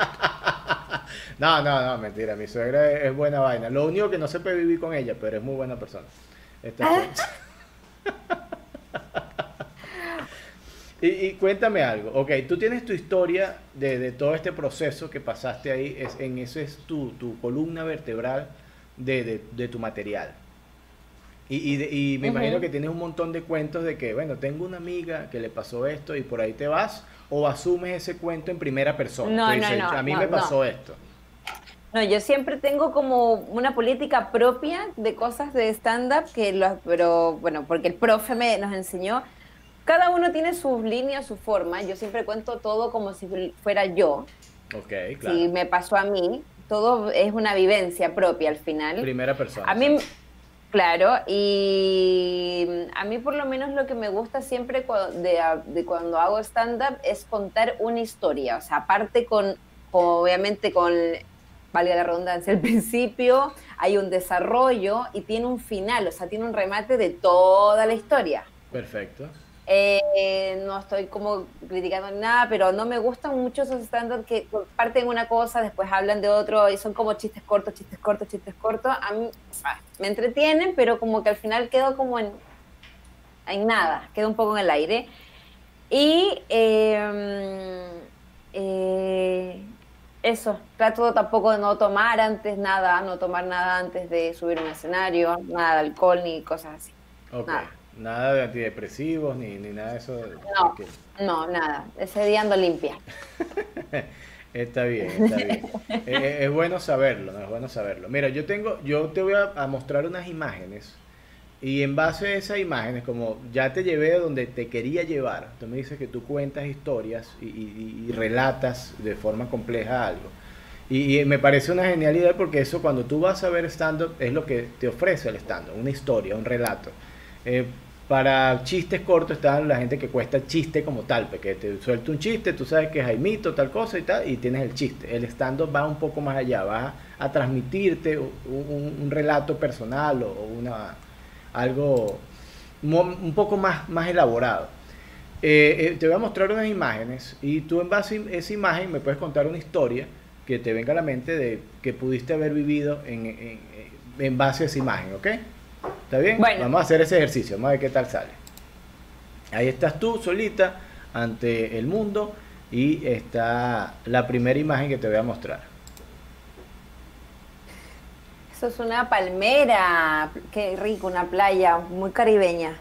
no, no, no, mentira. Mi suegra es, buena vaina. Lo único que no se puede vivir con ella, pero es muy buena persona. y, cuéntame algo. Ok, tú tienes tu historia de, todo este proceso que pasaste ahí. Es, en eso es tu, tu columna vertebral de, de tu material. Y, y, me imagino que tienes un montón de cuentos de que, bueno, tengo una amiga que le pasó esto y por ahí te vas, o asumes ese cuento en primera persona. No, no, no, a mí me pasó esto. No, yo siempre tengo como una política propia de cosas de stand-up, que los, pero bueno, porque el profe me, nos enseñó, cada uno tiene sus líneas, su forma, yo siempre cuento todo como si fuera yo. Ok, claro. Si me pasó a mí, todo es una vivencia propia al final. Primera persona. A mí... Claro, y a mí por lo menos lo que me gusta siempre de, cuando hago stand-up es contar una historia, o sea, aparte con, obviamente con, valga la redundancia, el principio, hay un desarrollo y tiene un final, o sea, tiene un remate de toda la historia. Perfecto. Eh, no estoy como criticando nada, pero no me gustan mucho esos estándares que parten una cosa, después hablan de otro y son como chistes cortos, chistes cortos, chistes cortos. A mí me entretienen, pero como que al final quedo como en, en nada, quedo un poco en el aire. Y em, eh, eso, trato tampoco de no tomar antes nada, no tomar nada antes de subir un escenario, nada de alcohol ni cosas así. Nada. Nada de antidepresivos ni, ni nada de eso. No, no, nada. Ese día ando limpia. está bien, está bien. es, bueno saberlo, ¿no? Es bueno saberlo. Mira, yo tengo, yo te voy a, mostrar unas imágenes y en base a esas imágenes, como ya te llevé a donde te quería llevar, tú me dices que tú cuentas historias y, relatas de forma compleja algo. Y, y, me parece una genialidad porque eso cuando tú vas a ver stand-up es lo que te ofrece el stand-up, una historia, un relato. Eh, para chistes cortos está la gente que cuesta chiste como tal, porque te suelta un chiste, tú sabes que es Jaimito, tal cosa y tal, y tienes el chiste. El stand-up va un poco más allá, va a, transmitirte un, relato personal o, una algo un poco más, más elaborado. Eh, eh, te voy a mostrar unas imágenes y tú en base a esa imagen me puedes contar una historia que te venga a la mente de que pudiste haber vivido en, en base a esa imagen, ¿ok? ¿Está bien? Vamos a hacer ese ejercicio, vamos a ver qué tal sale. Ahí estás tú solita ante el mundo y está la primera imagen que te voy a mostrar. eso es una palmera. Qué rico, una playa muy caribeña.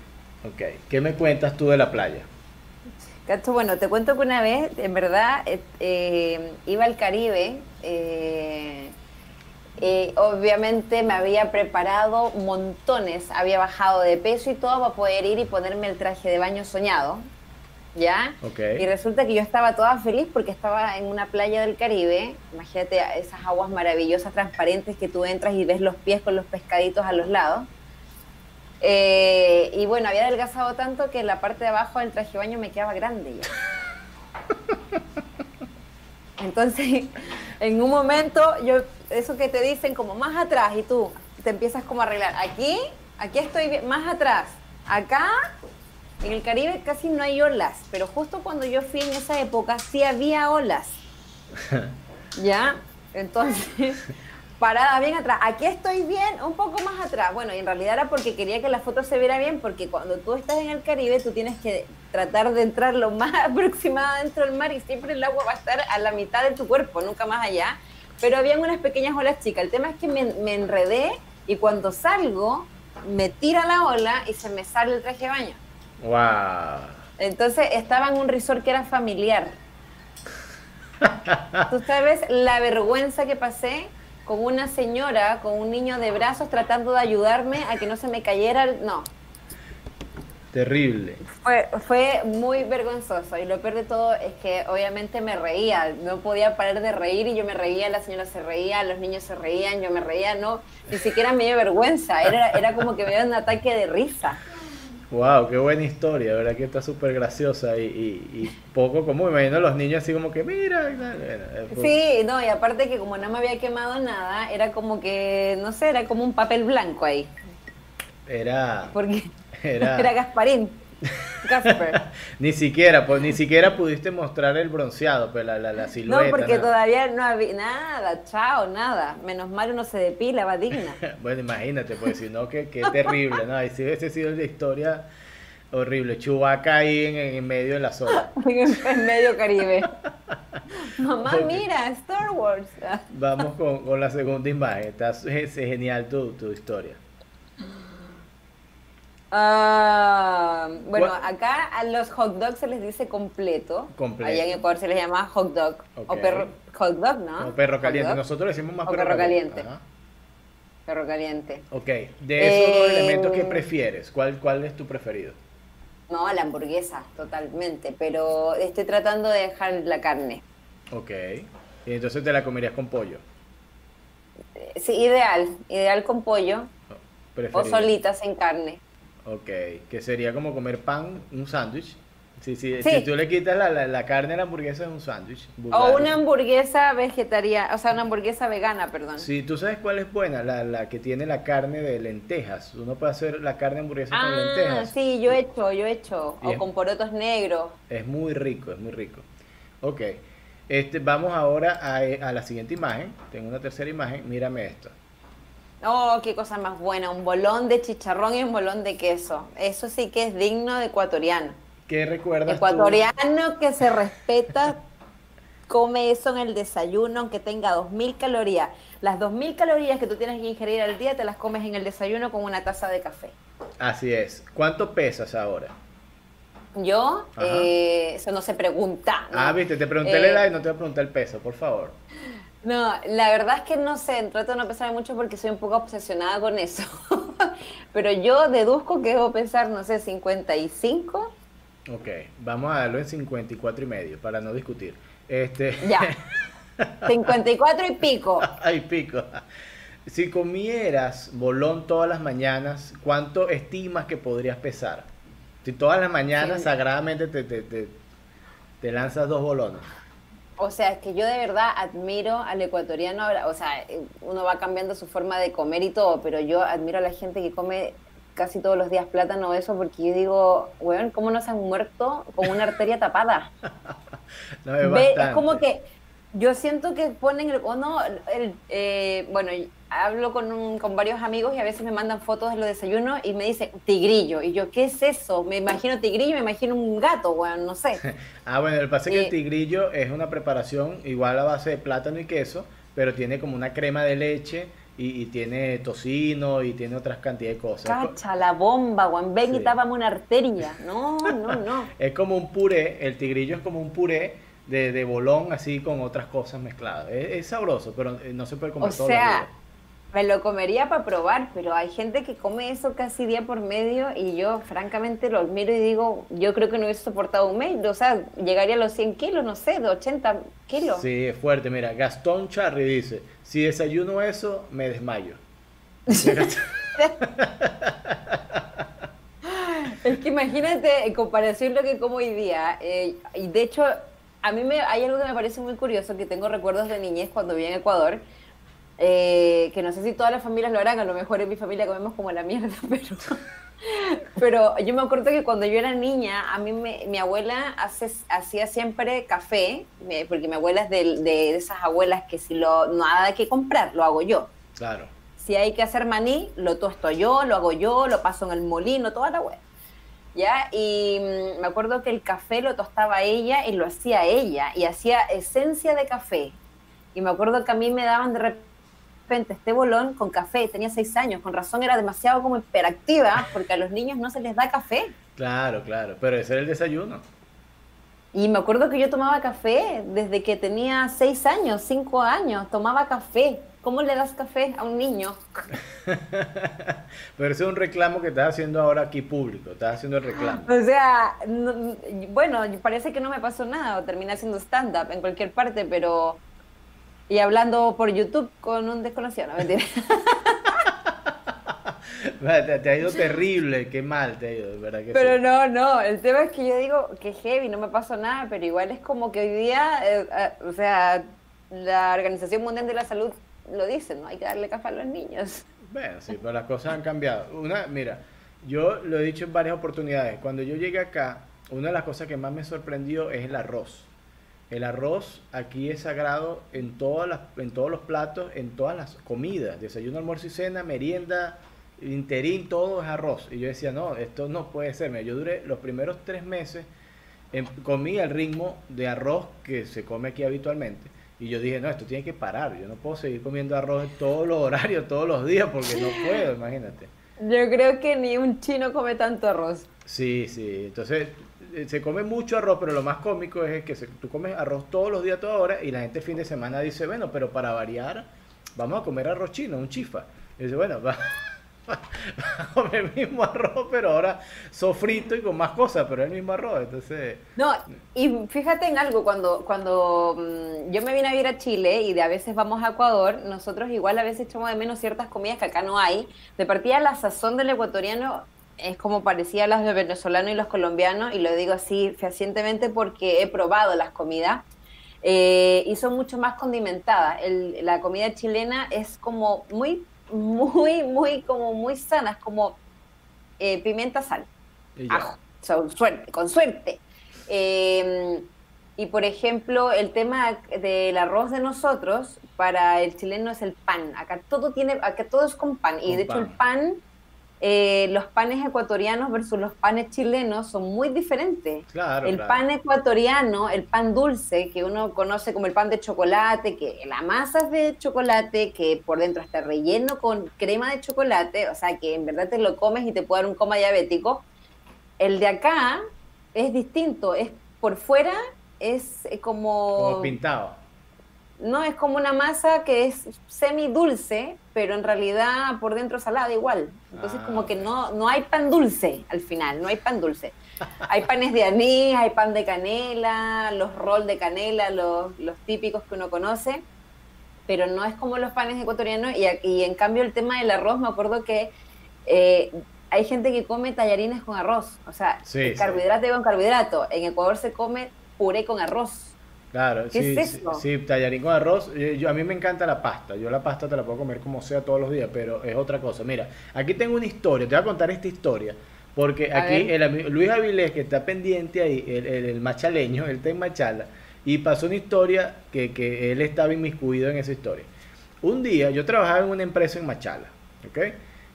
Ok, ¿qué me cuentas tú de la playa? bueno, te cuento que una vez, en verdad, eh, eh, iba al Caribe. Eh, obviamente me había preparado montones, había bajado de peso y todo para poder ir y ponerme el traje de baño soñado. ¿Ya? Y resulta que yo estaba toda feliz porque estaba en una playa del Caribe. Imagínate esas aguas maravillosas, transparentes que tú entras y ves los pies con los pescaditos a los lados. Eh, y bueno, había adelgazado tanto que la parte de abajo del traje de baño me quedaba grande ya. Entonces, en un momento, yo, eso que te dicen como más atrás y tú te empiezas como a arreglar. Aquí, aquí estoy más atrás. Acá, en el Caribe casi no hay olas, pero justo cuando yo fui en esa época sí había olas. ¿Ya? Entonces, parada bien atrás. Aquí estoy bien, un poco más atrás. Bueno, y en realidad era porque quería que la foto se viera bien, porque cuando tú estás en el Caribe, tú tienes que tratar de entrar lo más aproximado dentro del mar y siempre el agua va a estar a la mitad de tu cuerpo, nunca más allá. Pero habían unas pequeñas olas chicas. El tema es que me, me enredé y cuando salgo, me tira la ola y se me sale el traje de baño. ¡Wow! Entonces estaba en un resort que era familiar. Tú sabes la vergüenza que pasé con una señora, con un niño de brazos tratando de ayudarme a que no se me cayera. No. Terrible. Fue, fue muy vergonzoso y lo peor de todo es que obviamente me reía, no podía parar de reír y yo me reía, la señora se reía, los niños se reían, yo me reía, no, ni siquiera me dio vergüenza, era, era como que me dio un ataque de risa. Wow, qué buena historia, ¿verdad? Que está súper graciosa y, y, poco común. Imagino a los niños así como que, mira. Sí, no, y aparte que como no me había quemado nada, era como que, no sé, era como un papel blanco ahí. Era. Porque era, era Gasparín. ni siquiera, pues ni siquiera pudiste mostrar el bronceado, pues la, la, la silueta. No, porque todavía no había nada, chao, nada. Menos mal uno se depila, va digna. bueno, imagínate, pues si no, qué, terrible, ¿no? Y si hubiese sido la historia horrible, Chubaca ahí en, medio de la zona. en medio Caribe. Mamá, mira, Star Wars. Vamos con, con, la segunda imagen. Está es, genial tu, tu historia. Ah, bueno, acá a los hot dogs se les dice completo. completo. Allá en Ecuador se les llama hot dog. O perro, hot dog, ¿no? O perro caliente. Nosotros decimos más perro, caliente. Perro caliente. Ok, de esos dos elementos, ¿qué eh, prefieres? ¿Cuál, ¿Cuál es tu preferido? No, la hamburguesa, totalmente. Pero estoy tratando de dejar la carne. Ok. Y entonces te la comerías con pollo. Sí, ideal. Ideal con pollo. O solitas en carne. Ok, que sería como comer pan, un sándwich. Sí, sí, Si tú le quitas la, la, carne a la hamburguesa es un sándwich. O una hamburguesa vegetariana, o sea, una hamburguesa vegana, perdón. Sí, tú sabes cuál es buena, la, la que tiene la carne de lentejas. Uno puede hacer la carne hamburguesa con ah, lentejas. Sí, yo he hecho, yo he hecho. o con porotos negros. Es muy rico, es muy rico. Ok, este, vamos ahora a, a la siguiente imagen. Tengo una tercera imagen, mírame esto. Oh, qué cosa más buena, un bolón de chicharrón y un bolón de queso. Eso sí que es digno de ecuatoriano. ¿Qué recuerdas Ecuatoriano que se respeta, come eso en el desayuno, aunque tenga 2.000 calorías. Las 2.000 calorías que tú tienes que ingerir al día te las comes en el desayuno con una taza de café. Así es. ¿Cuánto pesas ahora? Yo, eh, eso no se pregunta. Ah, viste, te pregunté la edad y no te voy a preguntar el peso, por favor. No, la verdad es que no sé, trato de no pensar mucho porque soy un poco obsesionada con eso. Pero yo deduzco que debo pensar, no sé, 55. Ok, vamos a darlo en 54 y medio para no discutir. Este... Ya. 54 y pico. Ay, pico. Si comieras bolón todas las mañanas, ¿cuánto estimas que podrías pesar? Si todas las mañanas sagradamente te, te, te, te lanzas dos bolones. O sea, es que yo de verdad admiro al ecuatoriano, o sea, uno va cambiando su forma de comer y todo, pero yo admiro a la gente que come casi todos los días plátano o eso, porque yo digo, weón, ¿cómo no se han muerto con una arteria tapada? no, es, es como que yo siento que ponen, el, o no, el, eh, bueno, hablo con, con varios amigos y a veces me mandan fotos de los desayunos y me dicen tigrillo. Y yo, ¿qué es eso? Me imagino tigrillo, me imagino un gato, bueno, no sé. ah, bueno, el pasa es que el eh, tigrillo es una preparación igual a base de plátano y queso, pero tiene como una crema de leche y, tiene tocino y tiene otras cantidades de cosas. Cacha, la bomba, Juan, ven y tápame una arteria. No, no, no. es como un puré, el tigrillo es como un puré de, de bolón así con otras cosas mezcladas. Es, sabroso, pero eh, no se puede comer o sea, me lo comería para probar, pero hay gente que come eso casi día por medio y yo francamente lo miro y digo, yo creo que no hubiese soportado un mes, o sea, llegaría a los 100 kilos, no sé, de 80 kilos. Sí, es fuerte, mira, Gastón Charry dice, si desayuno eso, me desmayo. es que imagínate, en comparación lo que como hoy día, eh, y de hecho, a mí me, hay algo que me parece muy curioso, que tengo recuerdos de niñez cuando vivía en Ecuador, eh, que no sé si todas las familias lo harán, a lo mejor en mi familia comemos como la mierda, pero, pero yo me acuerdo que cuando yo era niña, a mí mi abuela hace, hacía siempre café, porque mi abuela es de, de, esas abuelas que si lo, nada que comprar, lo hago yo. Claro. Si hay que hacer maní, lo tosto yo, lo hago yo, lo paso en el molino, toda la abuela. ¿Ya? Y mm, me acuerdo que el café lo tostaba ella y lo hacía ella, y hacía esencia de café. Y me acuerdo que a mí me daban de repente este bolón con café, tenía seis años, con razón era demasiado como hiperactiva, porque a los niños no se les da café. Claro, claro, pero ese era el desayuno. Y me acuerdo que yo tomaba café desde que tenía seis años, cinco años, tomaba café. ¿Cómo le das café a un niño? Pero ese es un reclamo que estás haciendo ahora aquí público, estás haciendo el reclamo. O sea, bueno, parece que no me pasó nada, o terminé haciendo stand-up en cualquier parte, pero y hablando por YouTube con un desconocido, no mentira. te, ha ido terrible, qué mal te ha ido, ¿verdad? Que pero no, no, el tema es que yo digo que heavy, no me pasó nada, pero igual es como que hoy día, eh, eh, o sea, la Organización Mundial de la Salud lo dice, ¿no? Hay que darle café a los niños. Bueno, sí, pero las cosas han cambiado. Una, mira, yo lo he dicho en varias oportunidades, cuando yo llegué acá, una de las cosas que más me sorprendió es el arroz. El arroz aquí es sagrado en, todas las, en todos los platos, en todas las comidas, desayuno, almuerzo y cena, merienda, interín, todo es arroz. Y yo decía, no, esto no puede ser. Yo duré los primeros tres meses, en, comí el ritmo de arroz que se come aquí habitualmente. Y yo dije, no, esto tiene que parar. Yo no puedo seguir comiendo arroz en todos los horarios, todos los días, porque no puedo, imagínate. Yo creo que ni un chino come tanto arroz. Sí, sí. Entonces, eh, se come mucho arroz, pero lo más cómico es que tú comes arroz todos los días, toda hora, y la gente fin de semana dice, bueno, pero para variar, vamos a comer arroz chino, un chifa. Y dice, bueno, va, comer el mismo arroz, pero ahora sofrito y con más cosas, pero el mismo arroz, entonces... No, y fíjate en algo, cuando, cuando mm, yo me vine a vivir a Chile y de a veces vamos a Ecuador, nosotros igual a veces echamos de menos ciertas comidas que acá no hay. De partida, la sazón del ecuatoriano es como parecía a las de venezolano y los colombianos, y lo digo así fehacientemente porque he probado las comidas, eh, y son mucho más condimentadas. la comida chilena es como muy, muy, muy, como muy sana, es como eh, pimienta, sal, ajo, suerte, con suerte. Em, y por ejemplo, el tema del arroz de nosotros, para el chileno es el pan. Acá todo tiene, acá todo es con pan. Y de hecho el pan eh, los panes ecuatorianos versus los panes chilenos son muy diferentes. el pan ecuatoriano, el pan dulce, que uno conoce como el pan de chocolate, que la masa es de chocolate, que por dentro está relleno con crema de chocolate, o sea que en verdad te lo comes y te puede dar un coma diabético. El de acá es distinto, es por fuera es como... Como pintado no es como una masa que es semi dulce, pero en realidad por dentro salada igual. Entonces como ah, que no, no hay pan dulce al final, no hay pan dulce. Hay panes de anís, hay pan de canela, los roll de canela, los, los típicos que uno conoce, pero no es como los panes ecuatorianos. Y, y en cambio el tema del arroz, me acuerdo que eh, hay gente que come tallarines con arroz, o sea, carbohidrato con carbohidrato. En Ecuador se come puré con arroz. Claro, sí, sí, tallarín con arroz. Eh, yo, a mí me encanta la pasta. Yo la pasta te la puedo comer como sea todos los días, pero es otra cosa. Mira, aquí tengo una historia. Te voy a contar esta historia. Porque aquí el, Luis Avilés, que está pendiente ahí, el, el, machaleño, él está en Machala, y pasó una historia que, que él estaba inmiscuido en esa historia. Un día yo trabajaba en una empresa en Machala, ¿ok?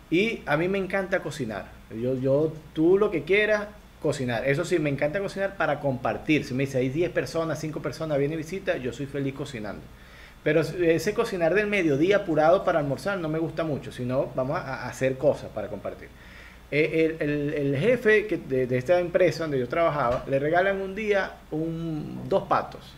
Y a mí me encanta cocinar. Yo, yo, tú lo que quieras, cocinar. Eso sí, me encanta cocinar para compartir. Si me dice hay 10 personas, 5 personas, viene visita, yo soy feliz cocinando. Pero ese cocinar del mediodía apurado para almorzar no me gusta mucho, sino vamos a, hacer cosas para compartir. Eh, el, jefe de, esta empresa donde yo trabajaba le regalan un día un, dos patos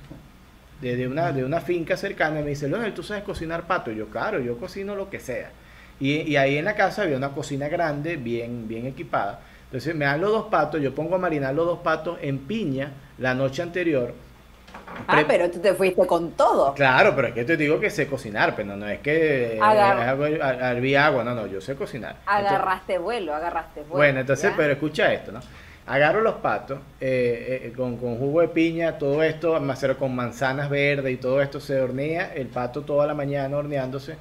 de, una, de una finca cercana y me dice, Leonel, ¿tú sabes cocinar pato? Y yo, claro, yo cocino lo que sea. Y, y, ahí en la casa había una cocina grande, bien, bien equipada. Entonces me dan los dos patos, yo pongo a marinar los dos patos en piña la noche anterior Ah, pero tú te fuiste con todo. Claro, pero es que te digo que sé cocinar, pero no, es que había agua, no, no, yo sé cocinar. Agarraste vuelo, agarraste vuelo. Bueno, entonces, pero escucha esto, ¿no? Agarro los patos eh, eh, con, jugo de piña, todo esto, macero con manzanas verdes y todo esto se hornea, el pato toda la mañana horneándose.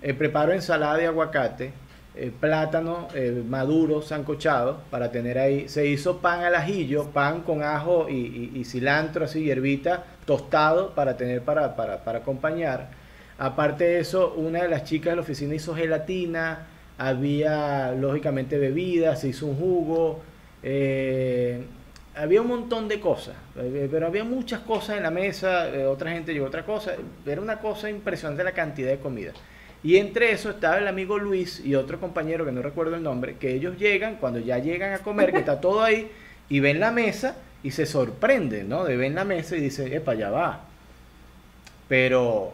Eh, preparo ensalada de aguacate, eh, plátano eh, maduro, sancochado, para tener ahí. Se hizo pan al ajillo, pan con ajo y, cilantro, así, hierbita, tostado, para tener para, para, para, acompañar. Aparte de eso, una de las chicas de la oficina hizo gelatina, había lógicamente bebidas, se hizo un jugo. Eh, había un montón de cosas, pero había muchas cosas en la mesa, otra gente llevó otra cosa, era una cosa impresionante la cantidad de comida. Y entre eso estaba el amigo Luis y otro compañero que no recuerdo el nombre, que ellos llegan, cuando ya llegan a comer, que está todo ahí, y ven la mesa y se sorprenden, ¿no? De ven la mesa y dicen, epa, ya va. Pero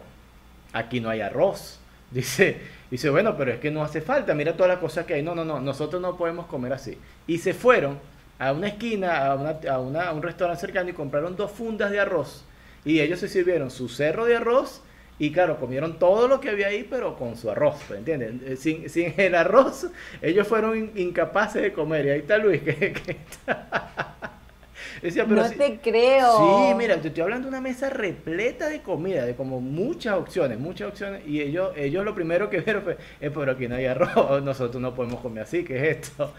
aquí no hay arroz. Dice, dice, bueno, pero es que no hace falta, mira todas las cosas que hay. No, no, no, nosotros no podemos comer así. Y se fueron a una esquina, a, una, a, una, a un restaurante cercano y compraron dos fundas de arroz. Y ellos se sirvieron su cerro de arroz y claro, comieron todo lo que había ahí, pero con su arroz, ¿entienden? Eh, sin, sin el arroz, ellos fueron incapaces de comer. Y ahí está Luis, que, que está no te creo. Sí, mira, te estoy hablando de una mesa repleta de comida, de como muchas opciones, muchas opciones. Y ellos, ellos lo primero que vieron fue, eh, pero aquí no hay arroz, nosotros no podemos comer así, ¿qué es esto?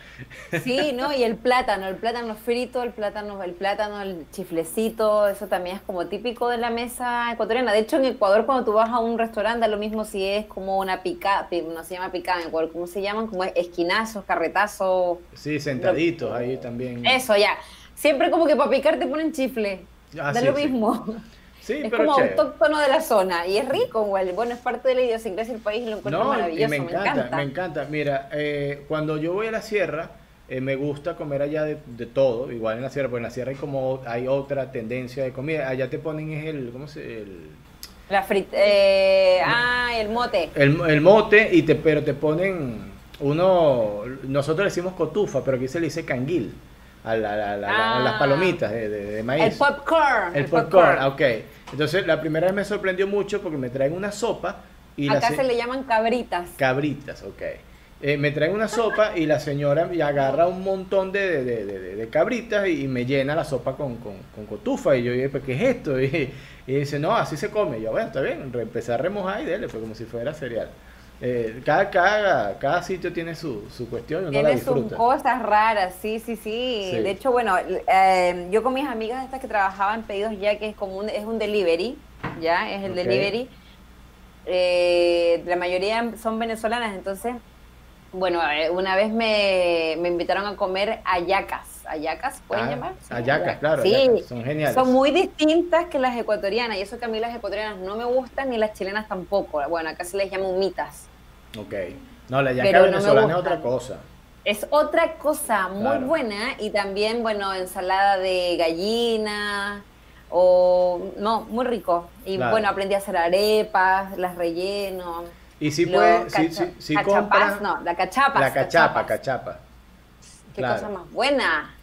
Sí, ¿no? Y el plátano, el plátano frito, el plátano, el plátano, el chiflecito, eso también es como típico de la mesa ecuatoriana. De hecho, en Ecuador cuando tú vas a un restaurante, lo mismo si es como una picada, no se llama picada en Ecuador, ¿cómo se llaman? Como esquinazos, carretazos. Sí, sentaditos ahí también. Eso, ya. Siempre como que para picar te ponen chifle. Ah, da lo mismo. Sí, es como autóctono de la zona y es rico igual. Bueno, es parte de la idiosincrasia del país y lo encuentro maravilloso. me, encanta, me encanta, Mira, eh, cuando yo voy a la sierra, eh, me gusta comer allá de, todo, igual en la sierra, porque en la sierra hay como hay otra tendencia de comida. Allá te ponen es el, ¿cómo se? El, la frita, eh, ah, el mote. El, el, mote, y te, pero te ponen uno, nosotros le decimos cotufa, pero aquí se le dice canguil a, las ah. palomitas de, maíz. El popcorn. El, popcorn, ok. Entonces, la primera vez me sorprendió mucho porque me traen una sopa. Y Acá se le llaman cabritas. Cabritas, ok. Eh, me traen una sopa y la señora agarra un montón de, cabritas y, me llena la sopa con, con, cotufa. Y yo dije, ¿qué es esto? Y, dice, no, así se come. Y yo, bueno, está bien. Empecé a remojar y dele, fue como si fuera cereal. Eh, cada, cada, cada sitio tiene su, su cuestión. tiene sus cosas raras, sí, sí, sí, De hecho, bueno, eh, yo con mis amigas estas que trabajaban pedidos ya, que es como un, es un delivery, ya, es el delivery. Eh, la mayoría son venezolanas, entonces, bueno, una vez me, me invitaron a comer ayacas. Ayacas, ¿pueden ah, llamar? Ayacas, claro, sí, son geniales. Son muy distintas que las ecuatorianas, y eso que a mí las ecuatorianas no me gustan, ni las chilenas tampoco. Bueno, acá se les llama humitas. Ok. No, la yaca venezolana es otra cosa. Es otra cosa muy buena y también, bueno, ensalada de gallina o no, muy rico. Y bueno, aprendí a hacer arepas, las relleno. Y si puede, si, si, si cachapas, no, la cachapa. La cachapa, cachapa. Qué cosa más buena.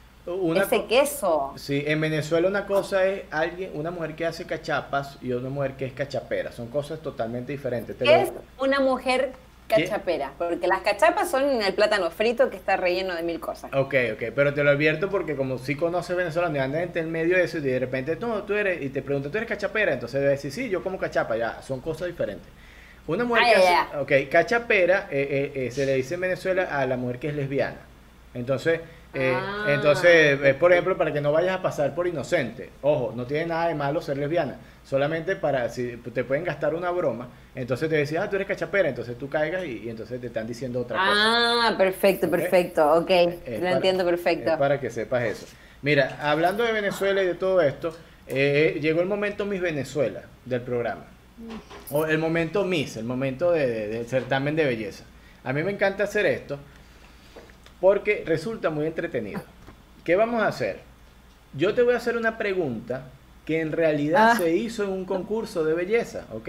Ese queso. Sí, en Venezuela una cosa es alguien, una mujer que hace cachapas y una mujer que es cachapera. Son cosas totalmente diferentes. ¿Qué es una mujer Cachapera, porque las cachapas son el plátano frito que está relleno de mil cosas. Ok, ok, pero te lo advierto porque como si conoces venezolano y andas en el medio de eso y de repente no, tú eres, y te pregunto, ¿tú eres cachapera? Entonces debes decir, sí, yo como cachapa, ya, son cosas diferentes. Una mujer que hace, ok, cachapera eh, eh, eh, se le dice en Venezuela a la mujer que es lesbiana. Entonces, ah. entonces, por ejemplo, para que no vayas a pasar por inocente, ojo, no tiene nada de malo ser lesbiana solamente para, si te pueden gastar una broma, entonces te decía, ah, tú eres cachapera, entonces tú caigas y, entonces te están diciendo otra cosa. Ah, perfecto, perfecto, ok, lo entiendo perfecto. para que sepas eso. Mira, hablando de Venezuela y de todo esto, eh, llegó el momento Mis Venezuela del programa. O el momento Miss, el momento de, de, certamen de belleza. A mí me encanta hacer esto porque resulta muy entretenido. ¿Qué vamos a hacer? Yo te voy a hacer una pregunta que en realidad ah. se hizo en un concurso de belleza, ¿ok?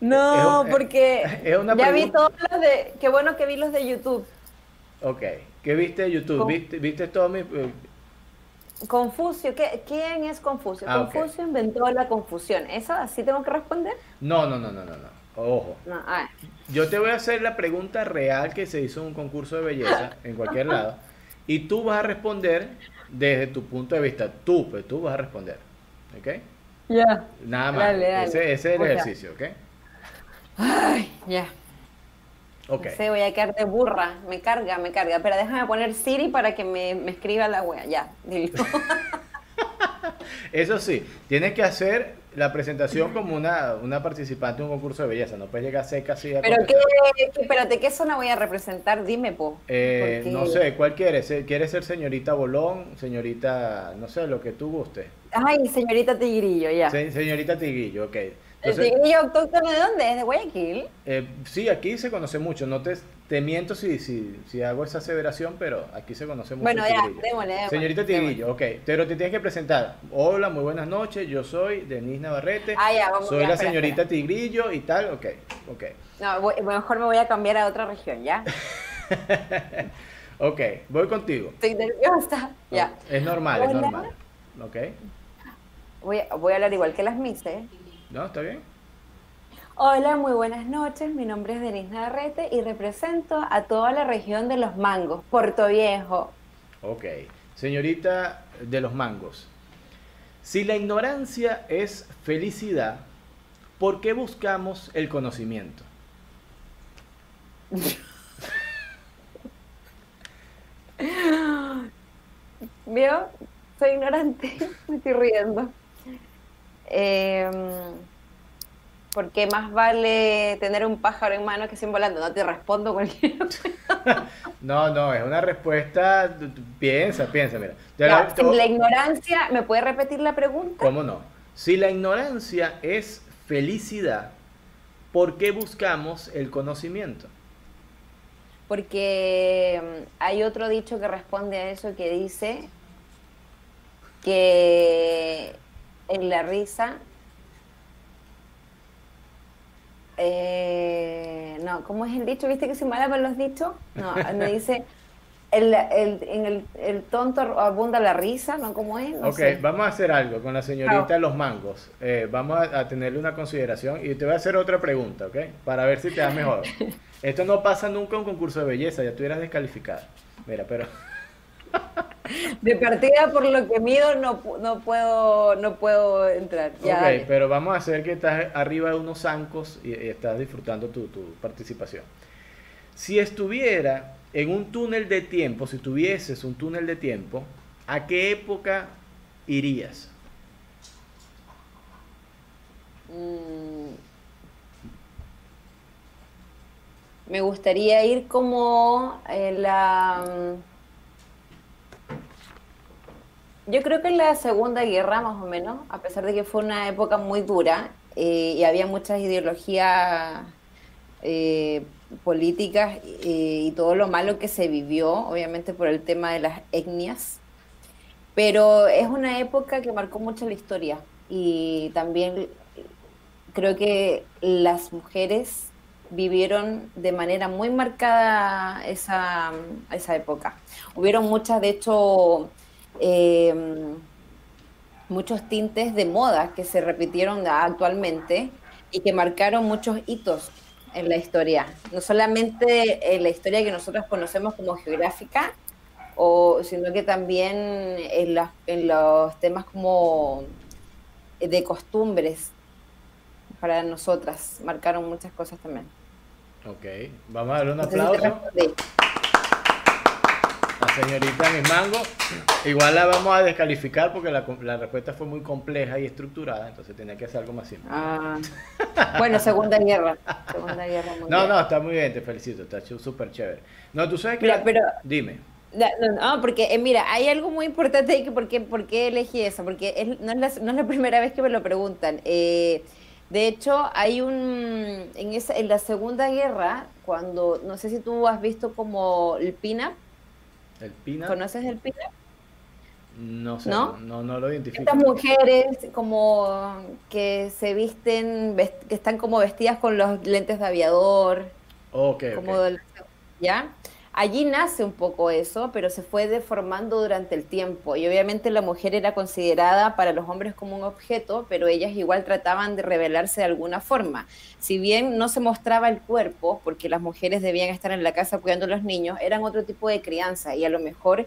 No, porque ya vi todos los de... Qué bueno que vi los de YouTube. Ok, ¿qué viste de YouTube? ¿Viste, ¿Viste todo mi... Eh? Confucio, ¿quién es Confucio? Ah, Confucio inventó la confusión. ¿Eso así tengo que responder? No, no, no, no, no, no. Ojo. Ah. Yo te voy a hacer la pregunta real que se hizo en un concurso de belleza en cualquier lado y tú vas a responder desde tu punto de vista. Tú, pues tú vas a responder. ¿Ok? Ya. Nada más. Ese, es el ejercicio, ¿ok? Ay, ya. Ok. Sí, voy a quedar de burra. Me carga, me carga. Pero déjame poner Siri para que me, me escriba la wea. Ya, dilo. Eso sí, tienes que hacer la presentación como una, una participante de un concurso de belleza, no puedes llegar seca así. Pero qué, espérate, ¿qué zona voy a representar? Dime, po. Eh, no sé, ¿cuál quieres? ¿Quieres ser señorita Bolón, señorita, no sé, lo que tú guste? Ay, señorita Tigrillo, ya. señorita Tigrillo, ok. ¿El tigrillo autóctono de dónde? ¿Es de Guayaquil? Eh, sí, aquí se conoce mucho. No te, te miento si, si, si, hago esa aseveración, pero aquí se conoce mucho. Bueno, ya, démosle, Señorita Tigrillo, ok. Pero te tienes que presentar. Hola, muy buenas noches. Yo soy Denise Navarrete. Ah, ya, vamos, soy la señorita Tigrillo y tal. Ok, ok. No, mejor me voy a cambiar a otra región, ¿ya? ok, voy contigo. Estoy nerviosa. ya. Es normal, es normal. Ok. Voy a, voy a hablar igual que las mises. No, está bien. Hola, muy buenas noches. Mi nombre es Denise Navarrete y represento a toda la región de los mangos, Puerto Viejo. Ok. Señorita de los mangos, si la ignorancia es felicidad, ¿por qué buscamos el conocimiento? ¿Vio? Soy ignorante, me estoy riendo. Eh, porque más vale tener un pájaro en mano que sin volando. No te respondo cualquier No, no, es una respuesta. Piensa, piensa, mira. la, la ignorancia, ¿me puede repetir la pregunta? ¿Cómo no? Si la ignorancia es felicidad, ¿por qué buscamos el conocimiento? Porque mm, hay otro dicho que responde a eso que dice que en la risa eh, no, ¿cómo es el dicho? ¿Viste que se mala para los dichos? No, me dice, el, el, en el, el, tonto abunda la risa, ¿no? ¿Cómo es? ok, vamos a hacer algo con la señorita Los Mangos. Eh, vamos a, tenerle una consideración y te voy a hacer otra pregunta, ¿ok? Para ver si te da mejor. Esto no pasa nunca en un concurso de belleza, ya estuvieras descalificada. Mira, pero... De partida por lo que mido no, no puedo no puedo entrar. ok, pero vamos a hacer que estás arriba de unos zancos y, estás disfrutando tu, tu, participación. Si estuviera en un túnel de tiempo, si tuvieses un túnel de tiempo, ¿a qué época irías? Mm. Me gustaría ir como en la yo creo que en la Segunda Guerra, más o menos, a pesar de que fue una época muy dura eh, y había muchas ideologías eh, políticas eh, y todo lo malo que se vivió, obviamente por el tema de las etnias, pero es una época que marcó mucho la historia y también creo que las mujeres vivieron de manera muy marcada esa, esa época. Hubieron muchas, de hecho, Em, muchos tintes de moda que se repitieron actualmente y que marcaron muchos hitos en la historia, no solamente en la historia que nosotros conocemos como geográfica, o, sino que también en, en los temas como de costumbres para nosotras, marcaron muchas cosas también. Ok, vamos a darle un aplauso señorita mi mango. Igual la vamos a descalificar porque la, la, respuesta fue muy compleja y estructurada, entonces tenía que hacer algo más simple. Ah. Bueno, Segunda Guerra. Segunda Guerra No, no, está muy bien, te felicito, está súper chévere. No, tú sabes que... pero, dime. No, porque eh, mira, hay algo muy importante ahí que por qué, por qué elegí eso, porque no, es la, no, es la, primera vez que me lo preguntan. Eh, De hecho, hay un en esa en la Segunda Guerra, cuando no sé si tú has visto como el pin-up. ¿El pin ¿Conoces el pin-up? No sé, ¿No? no, lo identifico. Estas mujeres como que se visten, que están como vestidas con los lentes de aviador. Ok, como ¿Ya? Allí nace un poco eso, pero se fue deformando durante el tiempo. Y obviamente la mujer era considerada para los hombres como un objeto, pero ellas igual trataban de revelarse de alguna forma. Si bien no se mostraba el cuerpo, porque las mujeres debían estar en la casa cuidando a los niños, eran otro tipo de crianza y a lo mejor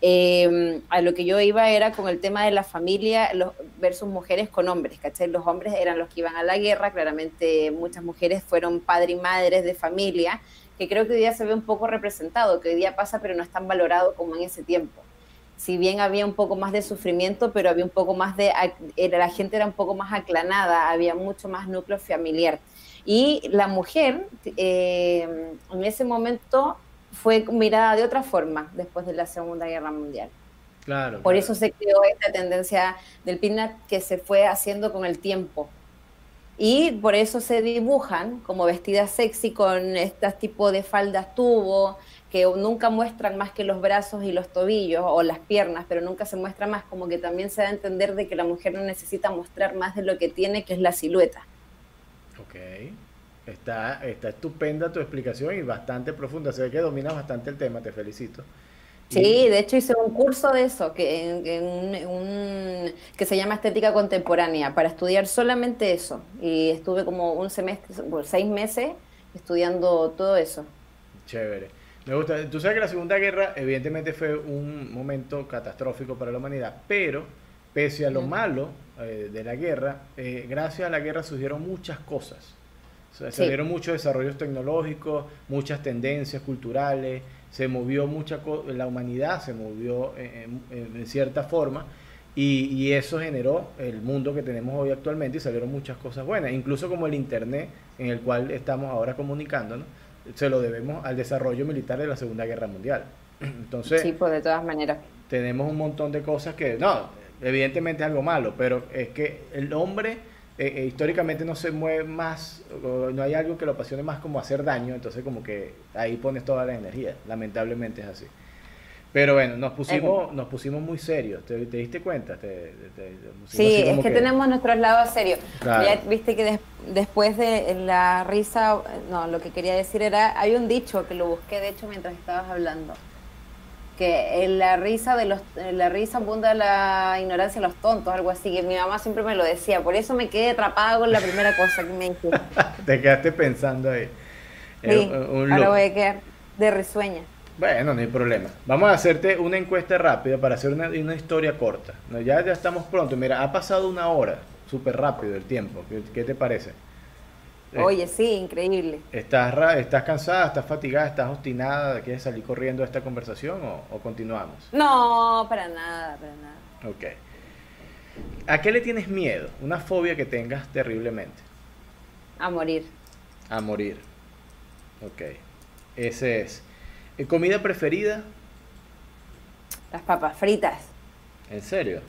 eh, a lo que yo iba era con el tema de la familia versus mujeres con hombres, ¿cachai? Los hombres eran los que iban a la guerra, claramente muchas mujeres fueron padres y madres de familia, que creo que hoy día se ve un poco representado, que hoy día pasa pero no es tan valorado como en ese tiempo. Si bien había un poco más de sufrimiento, pero había un poco más de, la gente era un poco más aclanada, había mucho más núcleo familiar. Y la mujer eh, en ese momento fue mirada de otra forma después de la Segunda Guerra Mundial. Claro. Por eso se creó esta tendencia del pinat que se fue haciendo con el tiempo. Y por eso se dibujan como vestidas sexy con este tipo de faldas tubo, que nunca muestran más que los brazos y los tobillos o las piernas, pero nunca se muestra más, como que también se da a entender de que la mujer no necesita mostrar más de lo que tiene, que es la silueta. Ok. Está, está estupenda tu explicación y bastante profunda. Se ve que dominas bastante el tema, te felicito. Sí, de hecho hice un curso de eso, que, que se llama Estética Contemporánea, para estudiar solamente eso. Y estuve como un semestre, seis meses estudiando todo eso. Chévere. Me gusta. Tú sabes que la Segunda Guerra evidentemente fue un momento catastrófico para la humanidad, pero pese a lo malo eh, de la guerra, eh, gracias a la guerra surgieron muchas cosas. Se dieron muchos desarrollos tecnológicos, muchas tendencias culturales, se movió mucha la humanidad se movió en, cierta forma y, eso generó el mundo que tenemos hoy actualmente y salieron muchas cosas buenas, incluso como el internet en el cual estamos ahora comunicándonos, se lo debemos al desarrollo militar de la Segunda Guerra Mundial. Entonces, sí, pues de todas maneras. Tenemos un montón de cosas que, no, evidentemente es algo malo, pero es que el hombre eh, eh, históricamente no se mueve más, no hay algo que lo apasione más como hacer daño, entonces como que ahí pones toda la energía, lamentablemente es así. Pero bueno, nos pusimos, nos pusimos muy serios, ¿te, diste cuenta? sí, es que, tenemos nuestros lados serios. Ya viste que después de la risa, no, lo que quería decir era, hay un dicho que lo busqué de hecho mientras estabas hablando, que en la risa de los la risa abunda la ignorancia de los tontos, algo así, que mi mamá siempre me lo decía, por eso me quedé atrapada con la primera cosa que me dijiste. Te quedaste pensando ahí. Sí, ahora voy a quedar de risueña. Bueno, no hay problema. Vamos a hacerte una encuesta rápida para hacer una, historia corta. Ya, ya estamos pronto. Mira, ha pasado una hora, súper rápido el tiempo. ¿Qué te parece? Eh, Oye, sí, increíble. ¿Estás, ¿Estás cansada, estás fatigada, estás obstinada? ¿Quieres salir corriendo de esta conversación o, continuamos? No, para nada, para nada. Ok. ¿A qué le tienes miedo? Una fobia que tengas terriblemente. A morir. A morir. Ok. Ese es. ¿Y ¿Comida preferida? Las papas fritas. ¿En serio?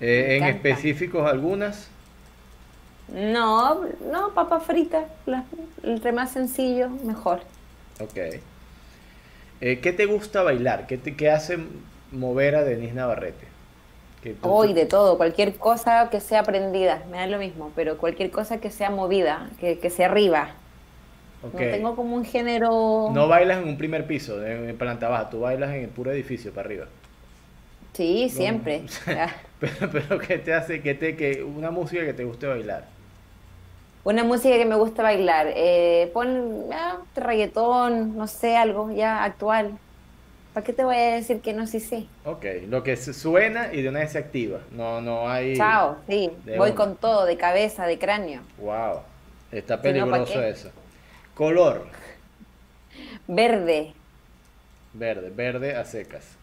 Eh, ¿En específicos algunas? No, no, papa frita. entre más sencillo, mejor. Ok. Eh, ¿Qué te gusta bailar? ¿Qué, te, qué hace mover a Denise Navarrete? Hoy de todo, cualquier cosa que sea aprendida, me da lo mismo, pero cualquier cosa que sea movida, que, que sea arriba. Okay. No tengo como un género... No bailas en un primer piso, en planta baja, tú bailas en el puro edificio para arriba. Sí, siempre. pero, pero ¿qué te hace, que te, que una música que te guste bailar? Una música que me gusta bailar. Eh, pon ah, reggaetón, no sé, algo ya actual. ¿Para qué te voy a decir que no? Sí, sí. Ok, lo que suena y de una vez se activa. No, no hay. Chao, sí. Voy con todo, de cabeza, de cráneo. Wow, está peligroso eso. Color. Verde. Verde, verde a secas.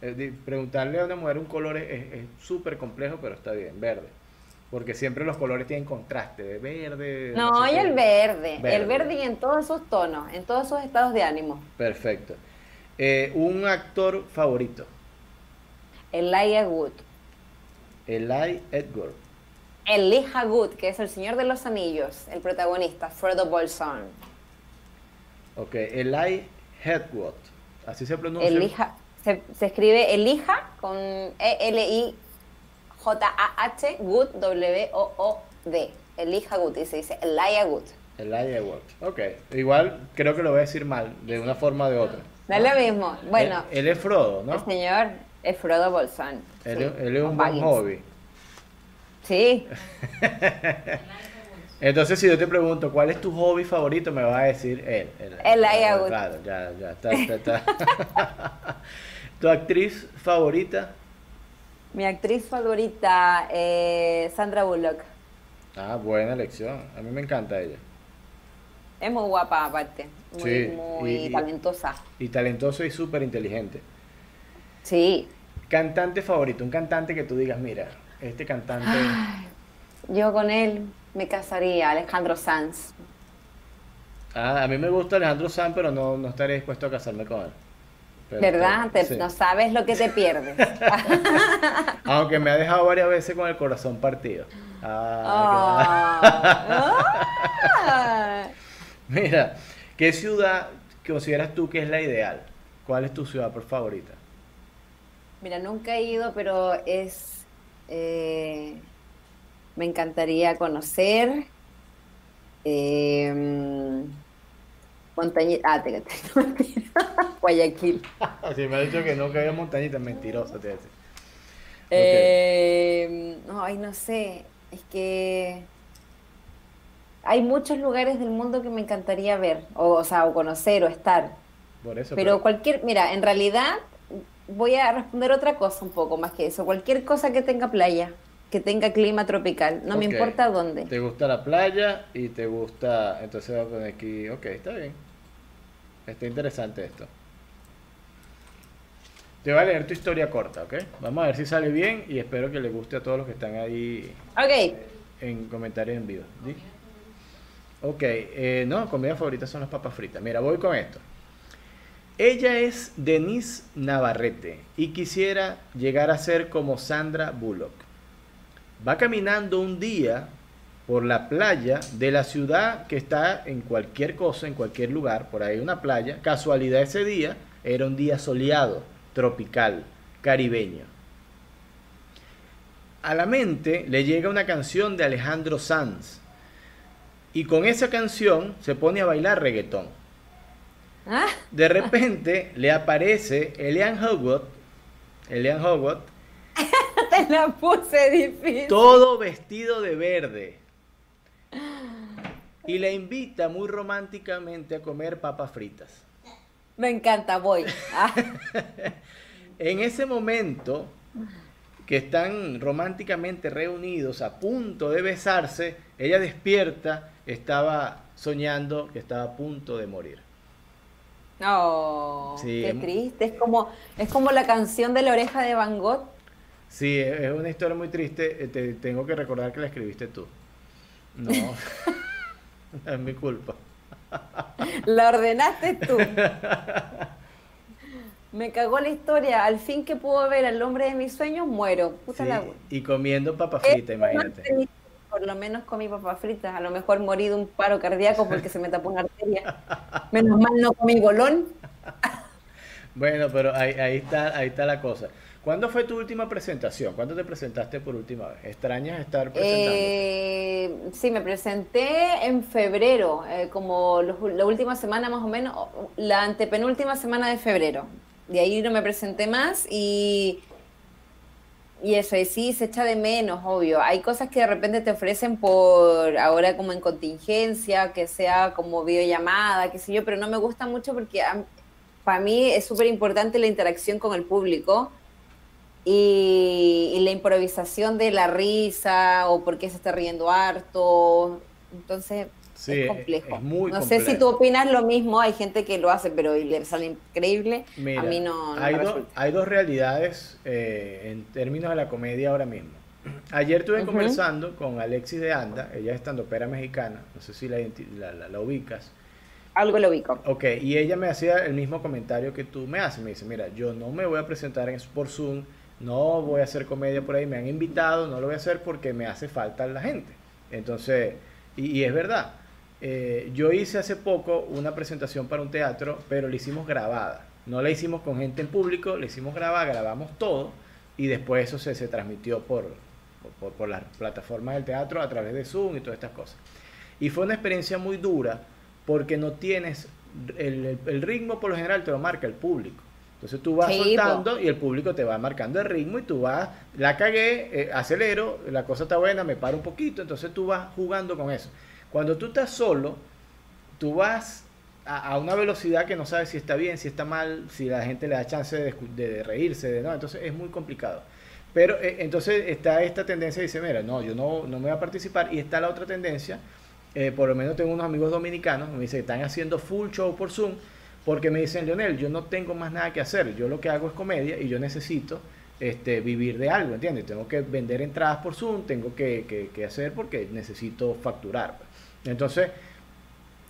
Preguntarle a una mujer un color es súper complejo, pero está bien, verde. Porque siempre los colores tienen contraste, de verde. No, y el verde, El verde y en todos esos tonos, en todos esos estados de ánimo. Perfecto. Eh, un actor favorito. Eli Edward. Eli Edward. Elijah Good, que es el Señor de los Anillos, el protagonista, Frodo Bolson. Ok, Eli Hedwood, así se pronuncia. Elijah, se, se escribe Elijah con E-L-I-J-A-H, Good, W-O-O-D. Elijah Good, y se dice Elijah Good. Elijah Wood, ok. Igual creo que lo voy a decir mal, de una forma o de otra. No es lo mismo. Bueno, Él, él es Frodo, ¿no? el señor es Frodo Bolson. Él, sí, él es un buen hobby. Sí, Entonces, si yo te pregunto, ¿cuál es tu hobby favorito? Me vas a decir él. él. Elijah Wood. Claro, ya, ya, está, está, está. ¿Tu actriz favorita? Mi actriz favorita, eh, Sandra Bullock. Ah, buena elección. A mí me encanta ella. Es muy guapa aparte, muy, Sí, muy y- y- talentosa. Y talentoso y súper inteligente. Sí, Cantante favorito, un cantante que tú digas, mira, este cantante... yo con él me casaría, Alejandro Sanz. Ah, a mí me gusta Alejandro Sanz, pero no, no estaré dispuesto a casarme con él. ¿Verdad? Te- sí. No sabes lo que te pierdes. Aunque me ha dejado varias veces con el corazón partido. Ah, Mira, ¿qué ciudad consideras tú que es la ideal? ¿Cuál es tu ciudad por favorita? Mira, nunca he ido, pero es... eh, me encantaría conocer... Eh, Montañi- Ah, te. Guayaquil. Si me ha dicho que no, que había montañitas, mentiroso te dice. Eh, no, ay, no sé, es que hay muchos lugares del mundo que me encantaría ver, o, o sea, o conocer o estar, Por eso. pero cualquier, mira, en realidad voy a responder otra cosa un poco más que eso, cualquier cosa que tenga playa, que tenga clima tropical, no me importa dónde. Te gusta la playa y te gusta. Entonces voy a poner aquí. Ok, está bien. Está interesante esto. Te voy a leer tu historia corta, ¿ok? Vamos a ver si sale bien y espero que le guste a todos los que están ahí Ok, en comentarios en vivo. ¿sí? Ok, eh, no, comida favorita son las papas fritas. Mira, voy con esto. Ella es Denise Navarrete y quisiera llegar a ser como Sandra Bullock. Va caminando un día por la playa de la ciudad que está en cualquier cosa, en cualquier lugar, por ahí una playa. Casualidad ese día era un día soleado, tropical, caribeño. A la mente le llega una canción de Alejandro Sanz y con esa canción se pone a bailar reggaetón. Ah, De repente le aparece Elian Howard, Elian Howard, te la puse difícil. todo vestido de verde. Y le invita muy románticamente a comer papas fritas. Me encanta, voy. Ah, En ese momento que están románticamente reunidos a punto de besarse, ella despierta, estaba soñando que estaba a punto de morir. No, Sí, qué triste, es como, es como la canción de la oreja de Van Gogh. Sí, es una historia muy triste. eh, Te tengo que recordar que la escribiste tú. No, es mi culpa. La ordenaste tú. Me cagó la historia. Al fin que puedo ver al hombre de mis sueños, muero. Puta Sí, la y comiendo papas Eh, fritas, imagínate. Por lo menos comí papas fritas. A lo mejor morí de un paro cardíaco porque se me tapó una arteria. Menos mal no comí bolón. Bueno, pero ahí, ahí está, ahí está la cosa. ¿Cuándo fue tu última presentación? ¿Cuándo te presentaste por última vez? ¿Extrañas estar presentando? Eh, sí, me presenté en febrero, eh, como los- la última semana más o menos, la antepenúltima semana de febrero. De ahí no me presenté más y, y eso, y sí, se echa de menos, obvio. Hay cosas que de repente te ofrecen por ahora como en contingencia, que sea como videollamada, qué sé yo, pero no me gusta mucho porque a- para mí es súper importante la interacción con el público y, y la improvisación de la risa o por qué se está riendo harto. Entonces Sí, es complejo. es muy no sé si complejo. tú opinas lo mismo, hay gente que lo hace pero y le sale increíble. Mira, a mí no, no hay, me do- hay dos realidades eh, en términos de la comedia ahora mismo. Ayer estuve Ujú. conversando con Alexis de Anda, ella es estandopera mexicana, no sé si la, la, la- la ubicas. Algo lo ubico. Ok, y ella me hacía el mismo comentario que tú me haces. Me dice, mira, yo no me voy a presentar en, por Zoom no voy a hacer comedia por ahí, me han invitado, no lo voy a hacer porque me hace falta la gente. Entonces, y, es verdad, eh, yo hice hace poco una presentación para un teatro, pero la hicimos grabada. No la hicimos con gente en público, la hicimos grabada, grabamos todo y después eso se, se transmitió por, por, por, las plataformas del teatro a través de Zoom y todas estas cosas. Y fue una experiencia muy dura porque no tienes, el, el ritmo por lo general te lo marca el público. Entonces tú vas soltando y el público te va marcando el ritmo y tú vas, la cagué, eh, acelero, la cosa está buena, me paro un poquito, entonces tú vas jugando con eso. Cuando tú estás solo, tú vas a, una velocidad que no sabes si está bien, si está mal, si la gente le da chance de, reírse, de, no, entonces es muy complicado. Pero eh, entonces está esta tendencia de dice, mira, no, yo no, no me voy a participar y está la otra tendencia, eh, por lo menos tengo unos amigos dominicanos, me dicen, están haciendo full show por Zoom porque me dicen, Leonel, yo no tengo más nada que hacer, yo lo que hago es comedia y yo necesito este, vivir de algo, ¿entiendes? Tengo que vender entradas por Zoom, tengo que, hacer porque necesito facturar. Pues. Entonces,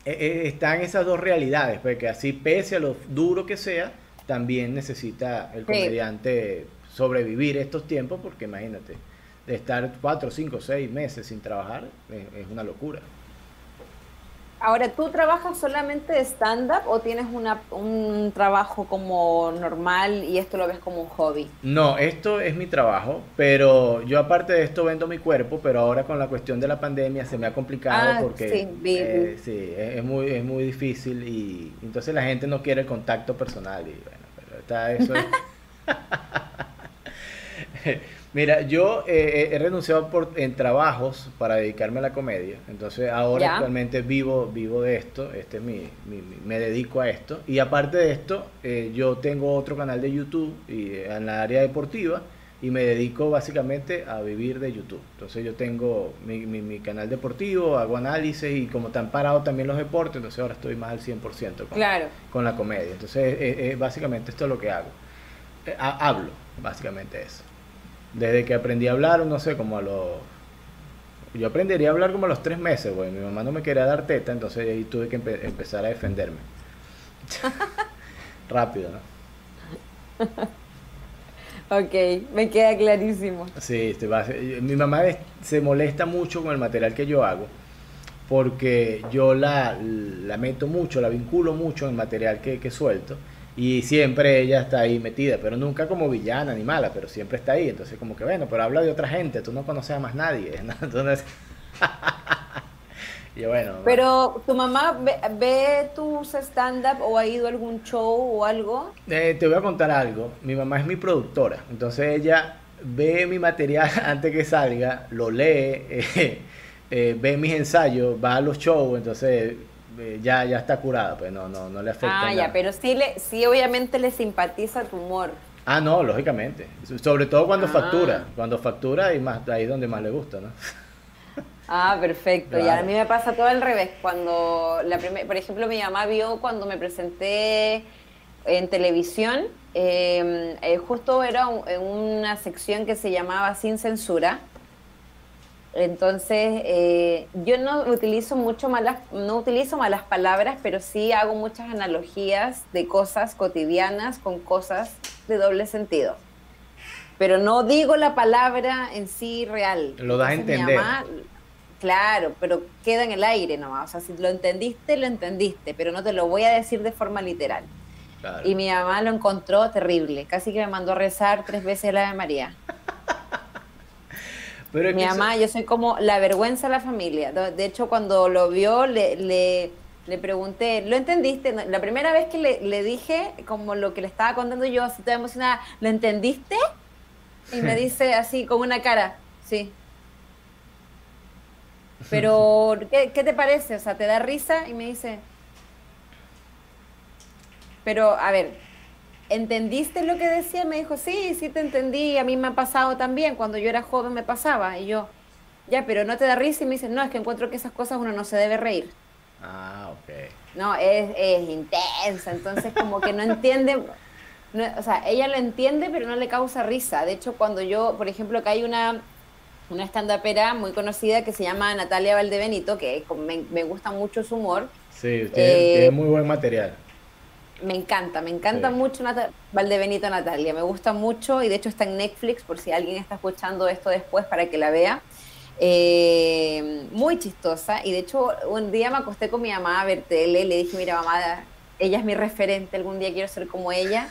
e, e, están esas dos realidades, porque pues, así, pese a lo duro que sea, también necesita el comediante sobrevivir estos tiempos, porque imagínate, de estar cuatro, cinco, seis meses sin trabajar es una locura. Ahora, ¿tú trabajas solamente de stand-up o tienes un trabajo como normal y esto lo ves como un hobby? No, esto es mi trabajo, pero yo aparte de esto vendo mi cuerpo, pero ahora con la cuestión de la pandemia se me ha complicado ah, porque sí, eh, sí es, muy, es muy difícil y entonces la gente no quiere el contacto personal y bueno, pero está eso. Mira, yo eh, he renunciado por, en trabajos para dedicarme a la comedia. Entonces ahora actualmente vivo, vivo de esto. Este mi, me dedico a esto. Y aparte de esto, eh, yo tengo otro canal de YouTube y, eh, en la área deportiva y me dedico básicamente a vivir de YouTube. Entonces yo tengo mi, mi, canal deportivo, hago análisis y como están parados también los deportes, entonces ahora estoy más al 100% con, claro. con la comedia. Entonces básicamente esto es lo que hago. hablo, básicamente eso. Desde que aprendí a hablar, no sé, como a los... Yo aprendería a hablar como a los tres meses, güey. Mi mamá no me quería dar teta, entonces ahí tuve que empezar a defenderme. Rápido, ¿no? ok, me queda clarísimo. Sí, mi mamá se molesta mucho con el material que yo hago porque yo la, la meto mucho, la vinculo mucho en el material que, que suelto y siempre ella está ahí metida, pero nunca como villana ni mala, pero siempre está ahí. Entonces, como que bueno, pero habla de otra gente, tú no conoces a más nadie. Entonces, y bueno. Pero, ¿tu mamá ve, tus stand-up o ha ido a algún show o algo? Eh, te voy a contar algo. Mi mamá es mi productora, entonces ella ve mi material antes que salga, lo lee, eh, eh, ve mis ensayos, va a los shows, entonces eh, ya, ya está curada, pues no, no, no le afecta. Ah, ya, pero sí, le, sí obviamente le simpatiza tu humor. Ah, no, lógicamente. Sobre todo cuando ah. factura. Cuando factura y más ahí donde más le gusta, ¿no? Ah, perfecto. Y a mí me pasa todo al revés. Cuando, la por ejemplo, mi mamá vio cuando me presenté en televisión, em, eh, justo era en una sección que se llamaba Sin Censura entonces, eh, yo no utilizo mucho malas, no utilizo malas palabras, pero sí hago muchas analogías de cosas cotidianas con cosas de doble sentido. Pero no digo la palabra en sí real. Lo das a entender. claro, pero queda en el aire nomás. O sea, si lo entendiste, lo entendiste, pero no te lo voy a decir de forma literal. Y mi mamá lo encontró terrible. Casi que me mandó a rezar tres veces la de María. Mi mamá, yo soy como la vergüenza de la familia. De hecho, cuando lo vio, le, le, pregunté, ¿lo entendiste? La primera vez que le, dije, como lo que le estaba contando yo, así toda emocionada, ¿lo entendiste? Y me dice así, con una cara, sí. Pero, ¿qué, ¿qué te parece? O sea, ¿te da risa? Y me dice, pero, a ver, ¿entendiste lo que decía? Me dijo, sí, sí te entendí, a mí me ha pasado también, cuando yo era joven me pasaba. Y yo, ya, pero no te da risa y me dice, no, es que encuentro que esas cosas uno no se debe reír. Ah, ok. No, es, es intensa, entonces como que no entiende, o sea, ella lo entiende, pero no le causa risa. De hecho, cuando yo, por ejemplo, que hay una, una stand-upera muy conocida que se llama Natalia Valdebenito, que me, me gusta mucho su humor. Sí, tiene, eh, tiene muy buen material Me encanta, me encanta mucho Nat Valdebenito Natalia, me gusta mucho y de hecho está en Netflix por si alguien está escuchando esto después para que la vea. Eh, muy chistosa y de hecho un día me acosté con mi mamá a ver tele, le dije, mira mamá, ella es mi referente, algún día quiero ser como ella.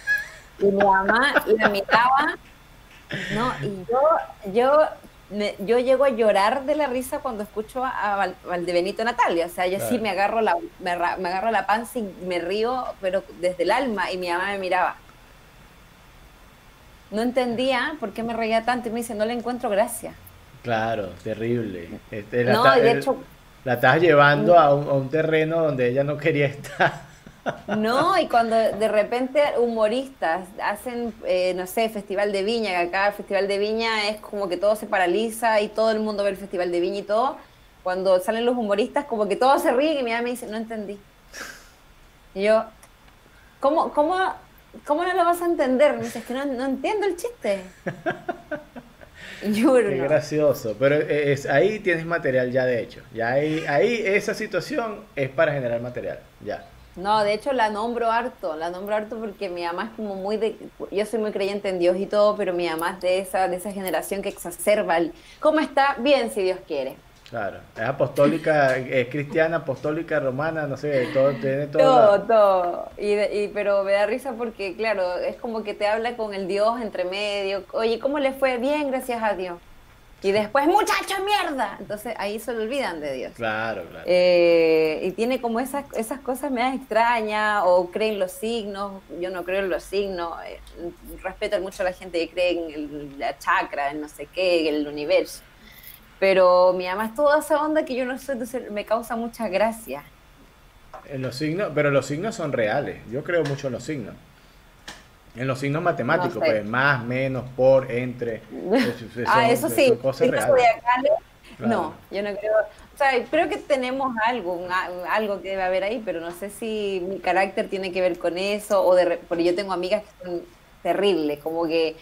Y mi mamá la miraba, ¿no? Y yo, yo yo llego a llorar de la risa cuando escucho a Valdebenito Natalia. O sea, yo sí me agarro, la, me, agarro la panza y me río, pero desde el alma. Y mi mamá me miraba. No entendía por qué me reía tanto y me dice, no le encuentro gracia. Claro, terrible. Este, la, no, de hecho... La estás llevando a un, a un terreno donde ella no quería estar. No, y cuando de repente humoristas hacen, eh, no sé, Festival de Viña, que acá el Festival de Viña es como que todo se paraliza y todo el mundo ve el Festival de Viña y todo, cuando salen los humoristas como que todos se ríen y mi mamá me dice, no entendí. Y yo, ¿cómo, cómo, cómo no lo vas a entender? Me dice, es que no, entiendo el chiste. Qué gracioso, pero es, ahí tienes material ya de hecho. Ya ahí, ahí esa situación es para generar material, ya. No, de hecho la nombro harto, la nombro harto porque mi mamá es como muy de, yo soy muy creyente en Dios y todo, pero mi mamá es de esa, de esa generación que exacerba el, ¿cómo está? Bien, si Dios quiere. Claro, es apostólica, es cristiana, apostólica, romana, no sé, todo, tiene todo. Todo, todo. Y, y, pero me da risa porque, claro, es como que te habla con el Dios entre medio. Oye, ¿cómo le fue? Bien, gracias a Dios. Y después, muchacho, mierda. Entonces ahí se le olvidan de Dios. Claro, claro. Eh, y tiene como esas, esas cosas me extrañas, o creen los signos. Yo no creo en los signos. Eh, respeto mucho a la gente que cree en la chakra, en no sé qué, en el universo. Pero mi mamá es toda esa onda que yo no sé, entonces me causa mucha gracia. En los signos, pero los signos son reales. Yo creo mucho en los signos. En los signos matemáticos, pues más, menos, por, entre. ah, eso sí. Cosas No, yo no creo. O sea, creo que tenemos algo, algo que debe haber ahí, pero no sé si mi carácter tiene que ver con eso o de, porque yo tengo amigas que son terribles, como que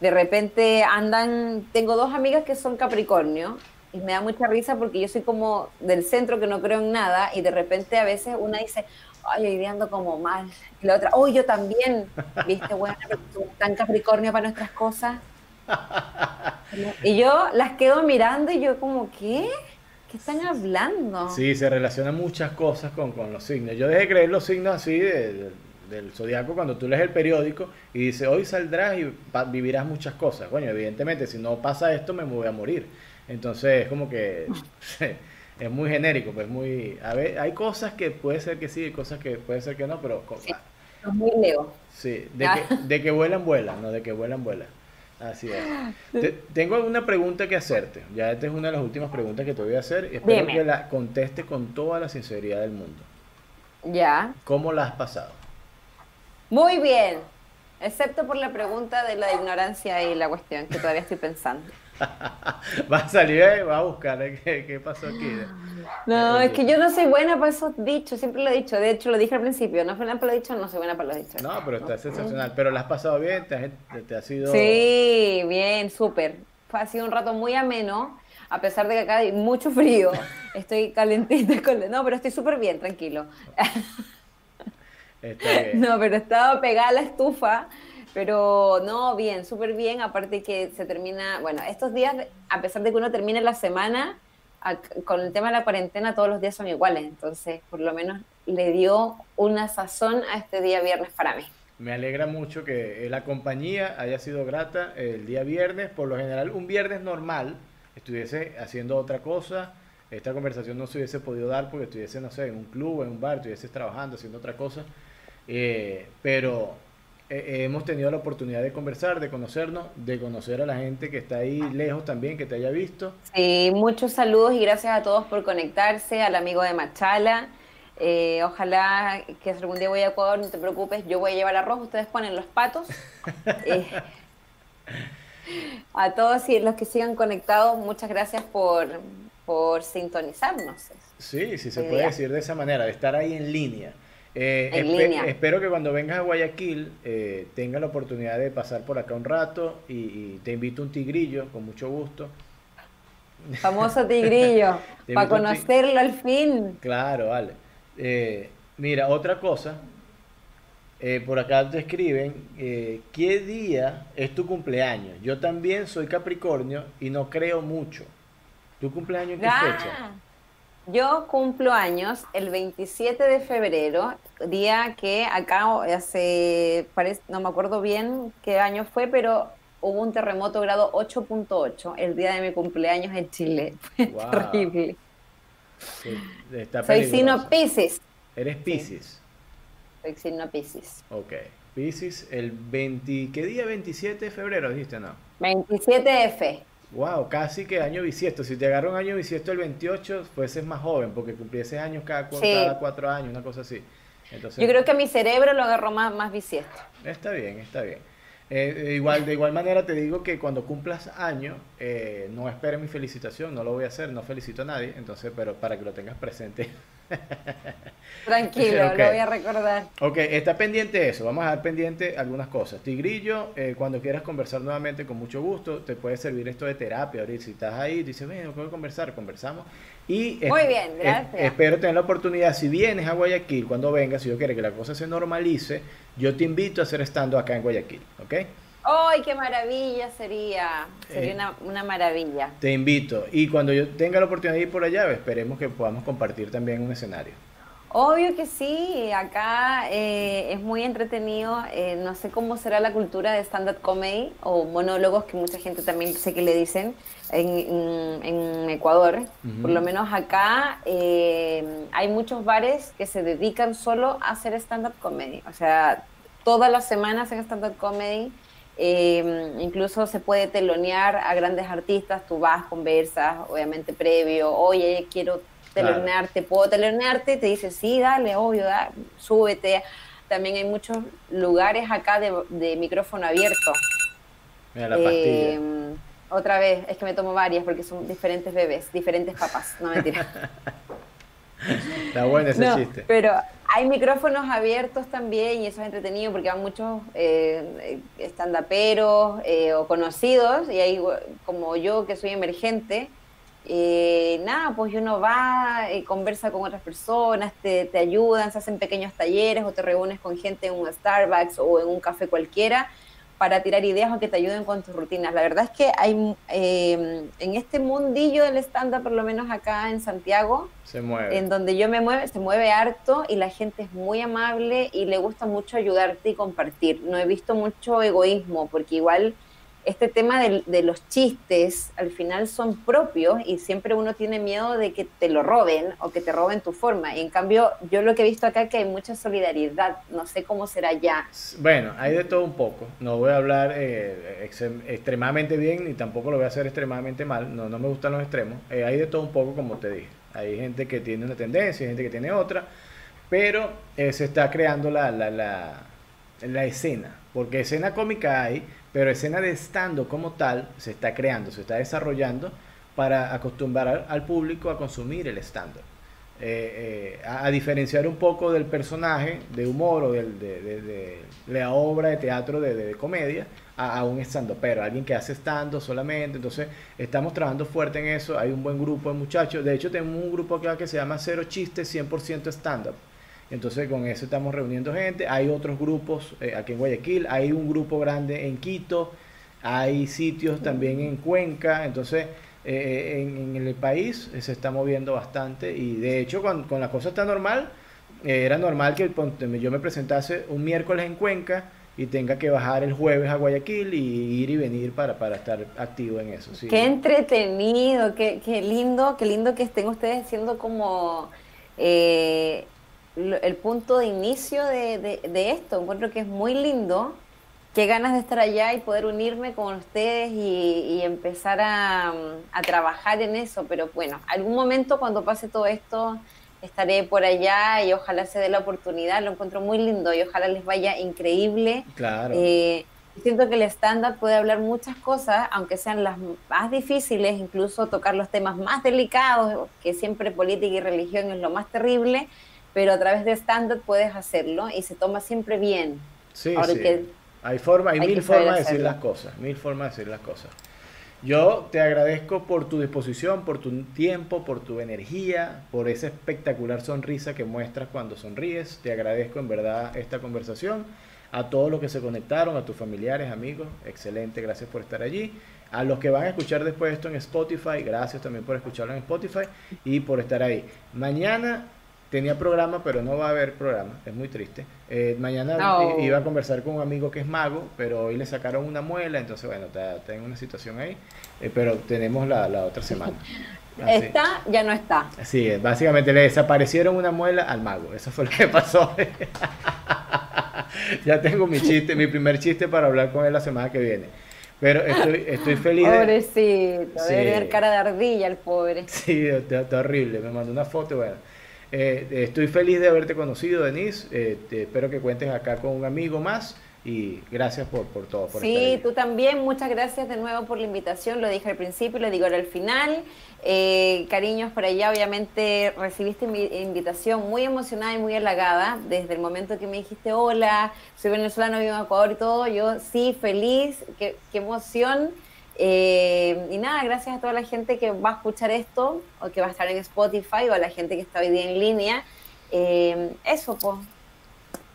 de repente andan, tengo dos amigas que son Capricornio y me da mucha risa porque yo soy como del centro que no creo en nada y de repente a veces una dice, ay, hoy ando como mal. Y la otra, oh, yo también, viste, bueno, tan Capricornio para nuestras cosas. Y yo las quedo mirando y yo como, ¿qué? ¿Qué están hablando? Sí, se relacionan muchas cosas con, los signos. Yo dejé de creer los signos así del zodiaco cuando tú lees el periódico y dice, hoy saldrás y vivirás muchas cosas. Bueno, evidentemente, si no pasa esto, me voy a morir. Entonces, es como que... es muy genérico, pues muy... A ver, hay cosas que puede ser que sí, hay cosas que puede ser que no, pero... Sí, es muy leo. Sí, de, que, de que vuelan, vuelan, no de que vuelan, vuelan. Así es. tengo una pregunta que hacerte. Ya esta es una de las últimas preguntas que te voy a hacer. Espero que la conteste con toda la sinceridad del mundo. Ya. ¿Cómo la has pasado? Muy bien. Excepto por la pregunta de la ignorancia y la cuestión que todavía estoy pensando. va a salir y va a buscar ¿eh? ¿Qué, pasó aquí. No, es que yo no soy buena para esos dichos, siempre lo he dicho. De hecho, lo dije al principio, no soy buena para los dichos, no soy buena para los dichos. No, pero está sensacional. Pero la has pasado bien, te, te, ha sido... Sí, bien, súper. Ha sido un rato muy ameno, a pesar de que acá hay mucho frío. Estoy calentita con... No, pero estoy súper bien, tranquilo. No, pero estaba pegada a la estufa pero no, bien, súper bien. Aparte que se termina, bueno, estos días, a pesar de que uno termine la semana, con el tema de la cuarentena todos los días son iguales. Entonces, por lo menos le dio una sazón a este día viernes para mí. Me alegra mucho que la compañía haya sido grata el día viernes. Por lo general, un viernes normal estuviese haciendo otra cosa. Esta conversación no se hubiese podido dar porque estuviese, no sé, en un club, en un bar, estuviese trabajando, haciendo otra cosa. Eh, pero eh, eh, hemos tenido la oportunidad de conversar, de conocernos, de conocer a la gente que está ahí lejos también, que te haya visto. Sí, muchos saludos y gracias a todos por conectarse, al amigo de Machala. Eh, ojalá que algún día voy a Ecuador, no te preocupes, yo voy a llevar arroz, ustedes ponen los patos. a todos y los que sigan conectados, muchas gracias por, por sintonizarnos. Sí, sí se puede decir de esa manera, de estar ahí en línea. Eh, espero que cuando vengas a Guayaquil eh, tengas la oportunidad de pasar por acá un rato y, te invito un tigrillo con mucho gusto. Famoso tigrillo, para conocerlo al fin. Claro, vale. Eh, mira, otra cosa Eh, por acá te escriben, eh, ¿qué día es tu cumpleaños? Yo también soy Capricornio y no creo mucho. ¿Tu cumpleaños qué fecha? Yo cumplo años el 27 de febrero, día que acá hace, no me acuerdo bien qué año fue, pero hubo un terremoto grado 8.8 el día de mi cumpleaños en Chile. terrible. Soy signo Pisces. ¿Eres Pisces? Soy signo Pisces. Ok. Pisces, el 20, ¿qué día? 27 de febrero, dijiste, ¿no? 27 F. Wow, casi que año bisiesto. Si te agarra un año bisiesto el 28, pues es más joven, porque cumpliese años cada, cada cuatro años, una cosa así. Entonces, Yo creo que mi cerebro lo agarró más, más bisiesto. Está bien, está bien. Eh, igual, de igual manera te digo que cuando cumplas año, eh, no esperes mi felicitación, no lo voy a hacer, no felicito a nadie, entonces, pero para que lo tengas presente. Tranquilo, lo voy a recordar. Ok, está pendiente eso, vamos a dar pendiente algunas cosas. Tigrillo, eh, cuando quieras conversar nuevamente, con mucho gusto, te puede servir esto de terapia. Ahorita, si estás ahí, dices, bueno, puedo conversar, conversamos. Y Muy bien, gracias. espero tener la oportunidad, si vienes a Guayaquil, cuando vengas, si yo quiero que la cosa se normalice, yo te invito a hacer estando acá en Guayaquil, ¿ok? ¡Ay, qué maravilla sería! Sería eh, una, maravilla. Te invito. Y cuando yo tenga la oportunidad de ir por allá, esperemos que podamos compartir también un escenario. Obvio que sí, acá eh, es muy entretenido. Eh, no sé cómo será la cultura de stand-up comedy o monólogos, que mucha gente también sé que le dicen en, Ecuador. Por lo menos acá hay muchos bares que se dedican solo a hacer stand-up comedy. O sea, todas las semanas en stand-up comedy Em, incluso se puede telonear a grandes artistas, tú vas, conversas, obviamente previo, oye, quiero telonearte, ¿puedo telonearte? Te dice, sí, dale, obvio, da, súbete. También hay muchos lugares acá de, micrófono abierto. Mira la pastilla. Em, otra vez, es que me tomo varias porque son diferentes bebés, diferentes papás, no mentira. Está bueno ese chiste. Pero hay micrófonos abiertos también y eso es entretenido porque van muchos eh, estandaperos eh, o conocidos y hay como yo que soy emergente. Eh, nada, pues uno va, eh, conversa con otras personas, te, te ayudan, se hacen pequeños talleres o te reúnes con gente en un Starbucks o en un café cualquiera para tirar ideas o que te ayuden con tus rutinas. La verdad es que hay em, en este mundillo del stand-up, por lo menos acá en Santiago, se mueve. en donde yo me mueve, se mueve harto y la gente es muy amable y le gusta mucho ayudarte y compartir. No he visto mucho egoísmo, porque igual este tema de, los chistes al final son propios y siempre uno tiene miedo de que te lo roben o que te roben tu forma. Y en cambio, yo lo que he visto acá es que hay mucha solidaridad. No sé cómo será ya. Bueno, hay de todo un poco. No voy a hablar eh, extremadamente bien ni tampoco lo voy a hacer extremadamente mal. No, no me gustan los extremos. Eh, hay de todo un poco, como te dije. Hay gente que tiene una tendencia, hay gente que tiene otra. Pero eh, se está creando la, la, la, la escena. Porque escena cómica hay pero escena de estando como tal se está creando, se está desarrollando para acostumbrar al público a consumir el stand eh, eh, a, diferenciar un poco del personaje de humor o de, la obra de teatro de, comedia a, un stand pero alguien que hace stand solamente. Entonces, estamos trabajando fuerte en eso. Hay un buen grupo de muchachos. De hecho, tenemos un grupo acá que se llama Cero Chistes 100% stand-up entonces con eso estamos reuniendo gente. Hay otros grupos eh, aquí en Guayaquil, hay un grupo grande en Quito, hay sitios también en Cuenca. Entonces eh, en, el país se está moviendo bastante y de hecho cuando, con la cosa está normal, eh, era normal que yo me presentase un miércoles en Cuenca y tenga que bajar el jueves a Guayaquil y ir y venir para, para estar activo en eso. Qué entretenido, qué, qué lindo, qué lindo que estén ustedes haciendo como el punto de inicio de, de, esto. Encuentro que es muy lindo. Qué ganas de estar allá y poder unirme con ustedes y, empezar a, trabajar en eso. Pero bueno, algún momento cuando pase todo esto estaré por allá y ojalá se dé la oportunidad. Lo encuentro muy lindo y ojalá les vaya increíble. Claro. Eh, siento que el estándar puede hablar muchas cosas, aunque sean las más difíciles, incluso tocar los temas más delicados, que siempre política y religión es lo más terrible pero a través de stand-up puedes hacerlo y se toma siempre bien. Sí, sí. hay forma, hay, mil formas de decir las cosas, mil formas de decir las cosas. Yo te agradezco por tu disposición, por tu tiempo, por tu energía, por esa espectacular sonrisa que muestras cuando sonríes. Te agradezco en verdad esta conversación. A todos los que se conectaron, a tus familiares, amigos, excelente, gracias por estar allí. A los que van a escuchar después esto en Spotify, gracias también por escucharlo en Spotify y por estar ahí. Mañana tenía programa, pero no va a haber programa, es muy triste. Eh, mañana iba a conversar con un amigo que es mago, pero hoy le sacaron una muela, entonces bueno, tengo una situación ahí, eh, pero tenemos la, otra semana. Está, ya no está. Sí, básicamente le desaparecieron una muela al mago, eso fue lo que pasó. ya tengo mi chiste, mi primer chiste para hablar con él la semana que viene. Pero estoy, estoy feliz. Pobrecito, debe tener cara de ardilla el pobre. Sí, está horrible. Me mandó una foto, bueno. Eh, estoy feliz de haberte conocido, Denise. Eh, espero que cuentes acá con un amigo más y gracias por, por todo. Por sí, tú también. Muchas gracias de nuevo por la invitación. Lo dije al principio y lo digo ahora al final. Eh, cariños por allá. Obviamente recibiste mi invitación muy emocionada y muy halagada desde el momento que me dijiste hola, soy venezolano, vivo en Ecuador y todo. Yo sí, feliz. Qué, qué emoción. Eh, y nada, gracias a toda la gente que va a escuchar esto o que va a estar en Spotify o a la gente que está hoy día en línea. Eh, eso, pues.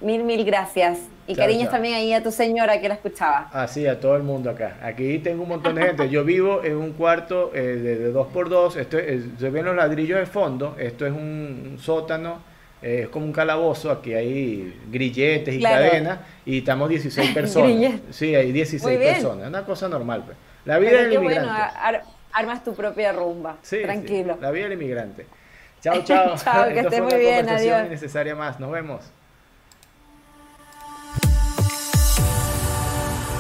Mil, mil gracias. Y cariños también ahí a tu señora que la escuchaba. Así, a todo el mundo acá. Aquí tengo un montón de gente. Yo vivo en un cuarto eh, de, dos por dos. Esto se ven los ladrillos de fondo. Esto es un, sótano. es como un calabozo. Aquí hay grilletes y cadenas. Y estamos 16 personas. sí, hay 16 personas. Una cosa normal. Pues. La vida del inmigrante. Bueno, armas tu propia rumba. Tranquilo. La vida del inmigrante. Chao, chao. chao, que estés muy bien. Adiós. Necesaria más. Nos vemos.